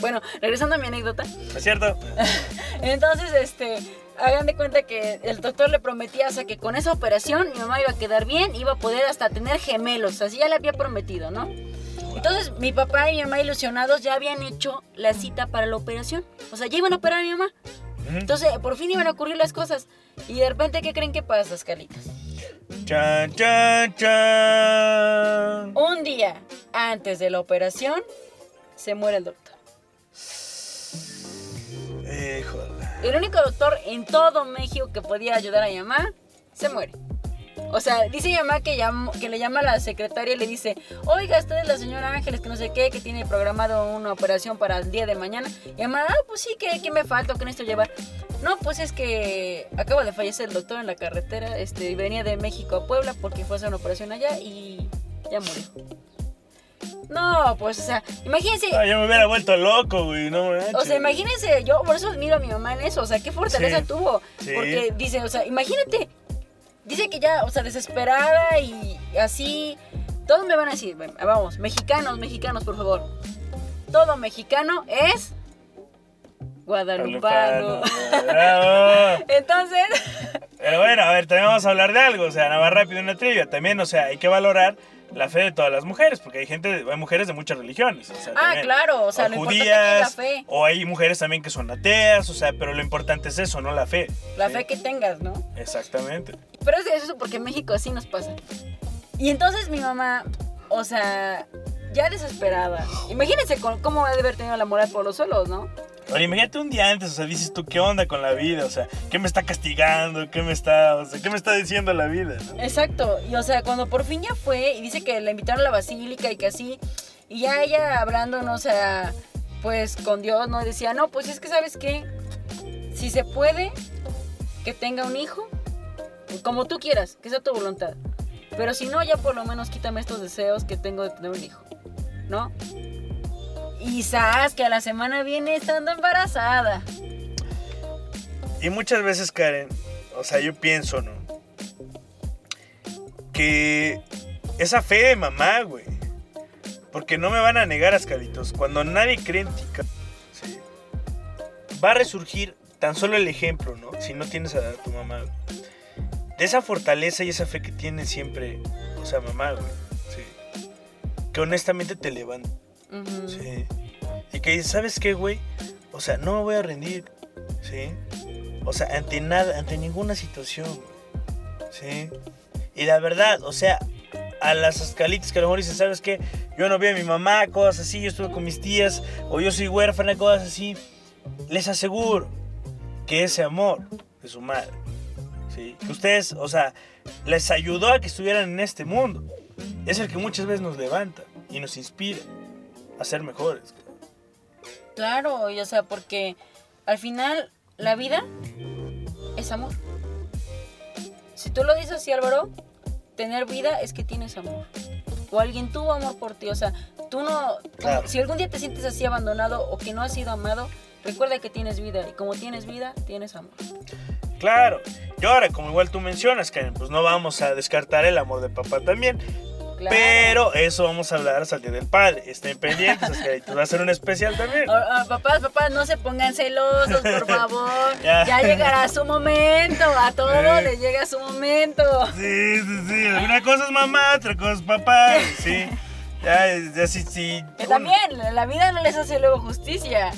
Speaker 2: Bueno, regresando a mi anécdota.
Speaker 1: ¿Es cierto? [laughs]
Speaker 2: Entonces, este, hagan de cuenta que el doctor le prometía, o sea, que con esa operación mi mamá iba a quedar bien, iba a poder hasta tener gemelos, así ya le había prometido, ¿no? Entonces, mi papá y mi mamá ilusionados ya habían hecho la cita para la operación. O sea, ya iban a operar a mi mamá. Entonces, por fin iban a ocurrir las cosas. Y de repente, ¿qué creen que pasa, Calitas?
Speaker 1: Chan, chan, chan.
Speaker 2: Un día antes de la operación, se muere el doctor.
Speaker 1: Híjole.
Speaker 2: El único doctor en todo México que podía ayudar a mi mamá, se muere. O sea, dice mi mamá que, llamó- que le llama a la secretaria y le dice, oiga, esta es la señora Ángeles, que no sé qué, que tiene programado una operación para el día de mañana. Y mamá, ah, pues sí, que, que me falta, que necesito llevar. No, pues es que acaba de fallecer el doctor en la carretera, este, venía de México a Puebla porque fue a hacer una operación allá y ya murió. No, pues, o sea, imagínense,
Speaker 1: Ah, yo me hubiera vuelto loco, güey. No manches.
Speaker 2: o sea, imagínense, yo por eso admiro a mi mamá en eso, o sea, qué fortaleza
Speaker 1: Sí,
Speaker 2: tuvo.
Speaker 1: sí.
Speaker 2: Porque dice, o sea, imagínate, dice que ya, o sea, desesperada y así, todos me van a decir, vamos, mexicanos, mexicanos, por favor. Todo mexicano es guadalupano. [laughs] Entonces,
Speaker 1: Pero bueno, a ver, también vamos a hablar de algo, o sea, nada más rápido una trivia. También, o sea, hay que valorar la fe de todas las mujeres, porque hay gente, hay mujeres de muchas religiones. o sea,
Speaker 2: ah,
Speaker 1: también.
Speaker 2: claro, o sea,
Speaker 1: O
Speaker 2: lo importante es la fe,
Speaker 1: o hay mujeres también que son ateas, o sea, pero lo importante es eso, no la fe.
Speaker 2: la
Speaker 1: Sí,
Speaker 2: fe que tengas, ¿no?
Speaker 1: Exactamente.
Speaker 2: Pero es eso porque en México así nos pasa. Y entonces mi mamá, o sea, ya desesperada. Imagínense con- cómo ha de haber tenido la moral por los suelos, ¿no?
Speaker 1: Ahora imagínate un día antes, o sea, dices tú, ¿qué onda con la vida? O sea, ¿qué me está castigando? ¿Qué me está, o sea, qué me está diciendo la vida? no?
Speaker 2: Exacto. Y o sea, cuando por fin ya fue y dice que la invitaron a la basílica y que así, y ya ella hablando, no o sea, pues con Dios, ¿no? Decía, no, pues es que, ¿sabes qué? Si se puede que tenga un hijo, como tú quieras, que sea tu voluntad. Pero si no, ya por lo menos quítame estos deseos que tengo de tener un hijo, ¿no? Y sabes que a la semana viene estando embarazada.
Speaker 1: Y muchas veces, Karen, o sea, yo pienso, ¿no? Que esa fe de mamá, güey. Porque no me van a negar, Ascalitos. Cuando nadie cree en ti, sí, va a resurgir tan solo el ejemplo, ¿no? Si no tienes a tu mamá, güey. De esa fortaleza y esa fe que tiene siempre, o sea, mamá, güey. Sí. Que honestamente te levanta. Sí. Y que dices, ¿sabes qué, güey? O sea, no me voy a rendir. ¿Sí? O sea, ante nada, ante ninguna situación. güey, ¿Sí? Y la verdad, o sea, a las escalitas que a lo mejor dicen, ¿sabes qué? Yo no vi a mi mamá, cosas así, yo estuve con mis tías, o yo soy huérfana, cosas así. Les aseguro que ese amor de su madre, ¿sí? Que ustedes, o sea, les ayudó a que estuvieran en este mundo. Es el que muchas veces nos levanta y nos inspira a ser mejores.
Speaker 2: Claro, y o sea, porque al final la vida es amor. Si tú lo dices así, Álvaro, tener vida es que tienes amor. O alguien tuvo amor por ti. O sea, tú no.
Speaker 1: Claro.
Speaker 2: Si algún día te sientes así abandonado o que no has sido amado, recuerda que tienes vida. Y como tienes vida, tienes amor.
Speaker 1: Claro. Y ahora, como igual tú mencionas, Karen, pues no vamos a descartar el amor de papá también.
Speaker 2: Claro.
Speaker 1: Pero eso vamos a hablar hasta el Día del Padre. Estén pendientes, Ascarita. Va a ser un especial también.
Speaker 2: Ah, ah, papás, papás, no se pongan celosos, por [laughs] favor.
Speaker 1: Ya.
Speaker 2: ya. llegará su momento. A todos
Speaker 1: Eh.
Speaker 2: les llega su momento.
Speaker 1: Sí, sí, sí. Una cosa es mamá, otra cosa es papá. Sí. [laughs] Ya, ya sí, sí.
Speaker 2: Que también, la vida no les hace luego justicia.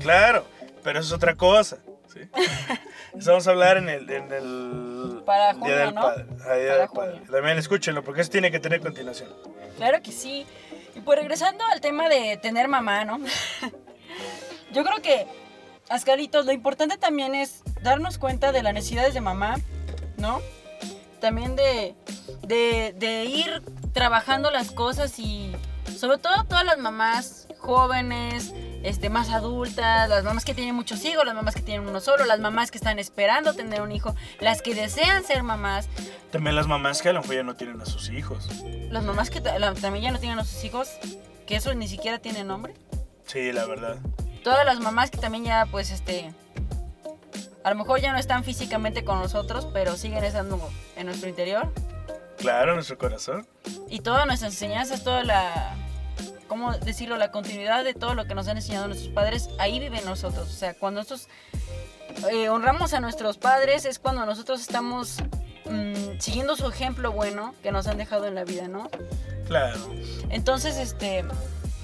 Speaker 1: Claro, pero eso es otra cosa. ¿sí? [laughs] Eso vamos a hablar en el, en el
Speaker 2: Para
Speaker 1: Día
Speaker 2: junio,
Speaker 1: del
Speaker 2: ¿no?
Speaker 1: Padre. Día
Speaker 2: Para
Speaker 1: del Padre. También escúchenlo, porque eso tiene que tener continuación.
Speaker 2: Claro que sí. Y pues regresando al tema de tener mamá, ¿no? [laughs] Yo creo que, Ascaritos, lo importante también es darnos cuenta de las necesidades de mamá, ¿no? También de, de, de ir trabajando las cosas y sobre todo todas las mamás jóvenes, este, más adultas, las mamás que tienen muchos hijos, las mamás que tienen uno solo, las mamás que están esperando tener un hijo, las que desean ser mamás,
Speaker 1: También las mamás que a lo mejor ya no tienen a sus hijos.
Speaker 2: las mamás que la- también ya no tienen a sus hijos, que eso ni siquiera tiene nombre.
Speaker 1: Sí, la verdad.
Speaker 2: Todas las mamás que también ya, pues, este, a lo mejor ya no están físicamente con nosotros, pero siguen estando en nuestro interior.
Speaker 1: Claro, nuestro corazón.
Speaker 2: Y todas nuestras enseñanzas, toda la, ¿cómo decirlo? La continuidad de todo lo que nos han enseñado nuestros padres, ahí viven nosotros. O sea, cuando nosotros eh, honramos a nuestros padres es cuando nosotros estamos mm, siguiendo su ejemplo bueno que nos han dejado en la vida, ¿no?
Speaker 1: Claro.
Speaker 2: Entonces, este,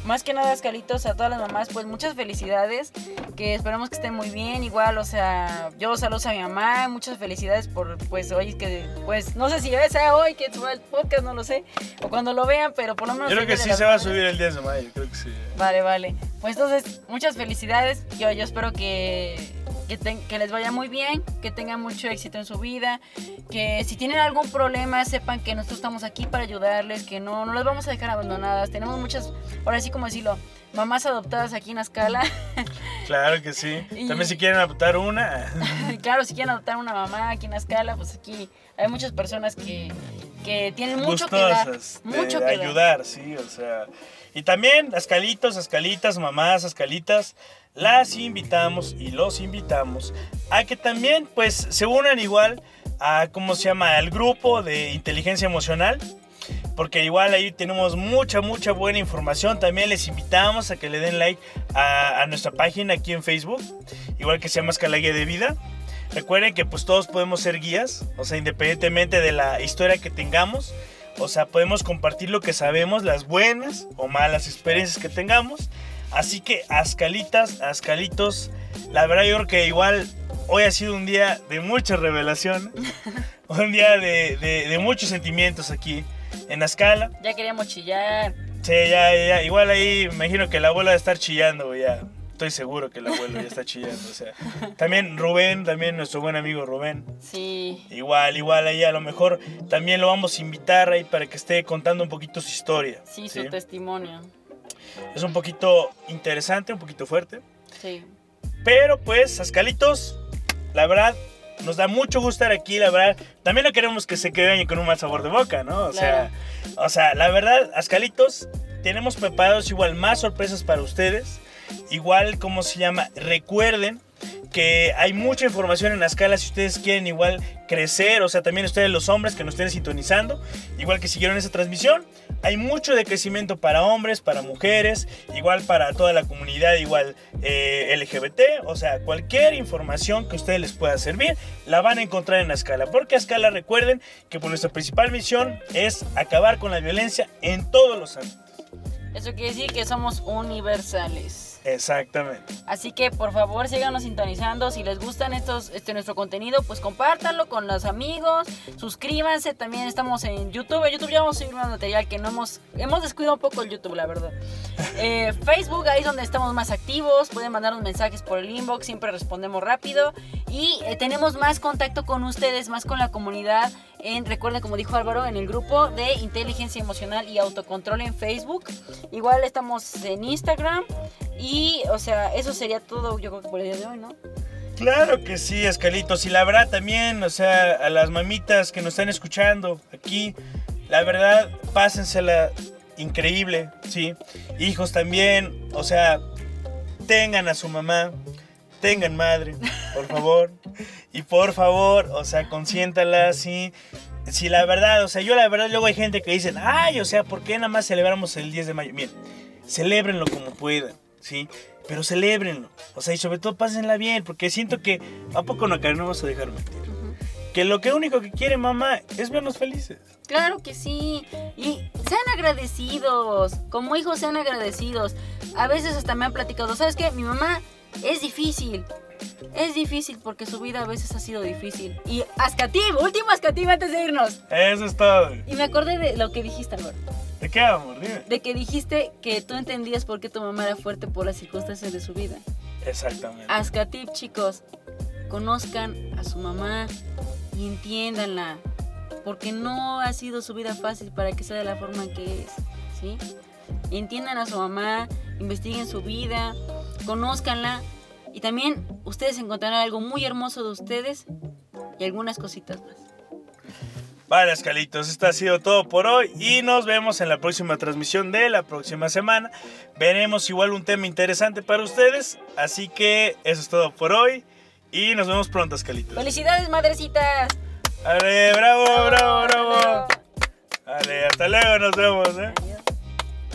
Speaker 2: más que nada, Escalitos, a todas las mamás, pues muchas felicidades, que esperamos que estén muy bien, igual, o sea, yo saludos a mi mamá, muchas felicidades por, pues, hoy, que, pues, no sé si sea hoy que suba el podcast, no lo sé, o cuando lo vean, pero por lo menos...
Speaker 1: Yo creo que sí se va a subir el 10 de mayo, creo que sí.
Speaker 2: Vale, vale. Pues entonces, muchas felicidades, yo, yo espero que que, les vaya muy bien, que tengan mucho éxito en su vida, que si tienen algún problema sepan que nosotros estamos aquí para ayudarles, que no, no las vamos a dejar abandonadas. Tenemos muchas, ahora sí como decirlo, mamás adoptadas aquí en Ascala. [laughs]
Speaker 1: Claro que sí. También si quieren adoptar una. [laughs]
Speaker 2: claro, si quieren adoptar una mamá aquí en Ascala, pues aquí hay muchas personas que, que tienen mucho que dar. Mucho que
Speaker 1: ayudar, sí, o sea. Y también, ascalitos, ascalitas, mamás, ascalitas, las invitamos y los invitamos a que también pues se unan igual a, ¿cómo se llama?, al grupo de inteligencia emocional. Porque igual ahí tenemos mucha, mucha buena información. También les invitamos a que le den like a, nuestra página aquí en Facebook. Igual que se llama Escalague de Vida. Recuerden que pues todos podemos ser guías. O sea, independientemente de la historia que tengamos. O sea, podemos compartir lo que sabemos, las buenas o malas experiencias que tengamos. Así que, Ascalitas, Ascalitos, la verdad yo creo que igual hoy ha sido un día de mucha revelación, [laughs] un día de, muchos sentimientos aquí en Ascala.
Speaker 2: Ya queríamos chillar.
Speaker 1: Sí, ya, ya, igual ahí me imagino que la abuela de estar chillando, ya. Estoy seguro que el abuelo ya está chillando, o sea. [laughs] También Rubén, también nuestro buen amigo Rubén.
Speaker 2: Sí.
Speaker 1: Igual, igual ahí a lo mejor también lo vamos a invitar ahí para que esté contando un poquito su historia.
Speaker 2: Sí, su testimonio.
Speaker 1: Es un poquito interesante, un poquito fuerte.
Speaker 2: Sí.
Speaker 1: Pero pues, Ascalitos, la verdad, nos da mucho gusto estar aquí, la verdad. También no queremos que se queden con un mal sabor de boca, ¿no? O sea, o sea, la verdad, Ascalitos, tenemos preparados igual más sorpresas para ustedes. Igual, ¿cómo se llama? Recuerden que hay mucha información en la escala si ustedes quieren igual crecer, o sea, también ustedes los hombres que nos estén sintonizando, igual que siguieron esa transmisión, hay mucho de crecimiento para hombres, para mujeres, igual para toda la comunidad, igual eh, LGBT, o sea, cualquier información que a ustedes les pueda servir, la van a encontrar en la escala, porque escala recuerden que por nuestra principal misión es acabar con la violencia en todos los ámbitos.
Speaker 2: Eso quiere decir que somos universales.
Speaker 1: Exactamente.
Speaker 2: Así que por favor síganos sintonizando. Si les gustan estos, este, nuestro contenido, pues compártanlo con los amigos. Suscríbanse. También estamos en YouTube. En YouTube ya vamos a subir más material que no hemos, hemos descuidado un poco el YouTube, la verdad. [laughs] Eh, Facebook, ahí es donde estamos más activos. Pueden mandarnos mensajes por el inbox. Siempre respondemos rápido. Y eh, tenemos más contacto con ustedes, más con la comunidad. En, recuerden, como dijo Álvaro, en el grupo de inteligencia emocional y autocontrol en Facebook. Igual estamos en Instagram. Y, o sea, eso sería todo, yo creo que por el día de hoy, ¿no?
Speaker 1: Claro que sí, Escalitos. Y la verdad también, o sea, a las mamitas que nos están escuchando aquí, la verdad, pásensela increíble, ¿sí? Hijos también, o sea, tengan a su mamá, tengan madre, por favor. y por favor, o sea, consiéntala, ¿sí? Si la verdad, o sea, yo la verdad, luego hay gente que dicen, ay, o sea, ¿por qué nada más celebramos el 10 de mayo? Miren, celebrenlo como puedan. ¿Sí? Pero celebrenlo. O sea, y sobre todo pásenla bien, porque siento que a poco no, no vamos a dejar mentir. Que lo que único que quiere mamá es vernos felices.
Speaker 2: Claro que sí. Y sean agradecidos. Como hijos sean agradecidos. A veces hasta me han platicado, ¿sabes qué? Mi mamá es difícil. Es difícil porque su vida a veces ha sido difícil. Y Ascativ, último Ascativ antes de irnos.
Speaker 1: Eso es todo.
Speaker 2: Y me acordé de lo que dijiste, amor.
Speaker 1: ¿De qué, amor?
Speaker 2: De que dijiste que tú entendías por qué tu mamá era fuerte por las circunstancias de su vida.
Speaker 1: Exactamente.
Speaker 2: Ascatip, chicos, conozcan a su mamá y entiéndanla. Porque no ha sido su vida fácil para que sea de la forma en que es. ¿Sí? Entiendan a su mamá, investiguen su vida, conózcanla. Y también ustedes encontrarán algo muy hermoso de ustedes y algunas cositas más.
Speaker 1: Vale, Escalitos, esto ha sido todo por hoy y nos vemos en la próxima transmisión de la próxima semana. Veremos igual un tema interesante para ustedes, así que eso es todo por hoy y nos vemos pronto, Escalitos.
Speaker 2: ¡Felicidades, madrecitas!
Speaker 1: ¡Ale, bravo, bravo, bravo! Vale, hasta luego, nos vemos, ¿eh?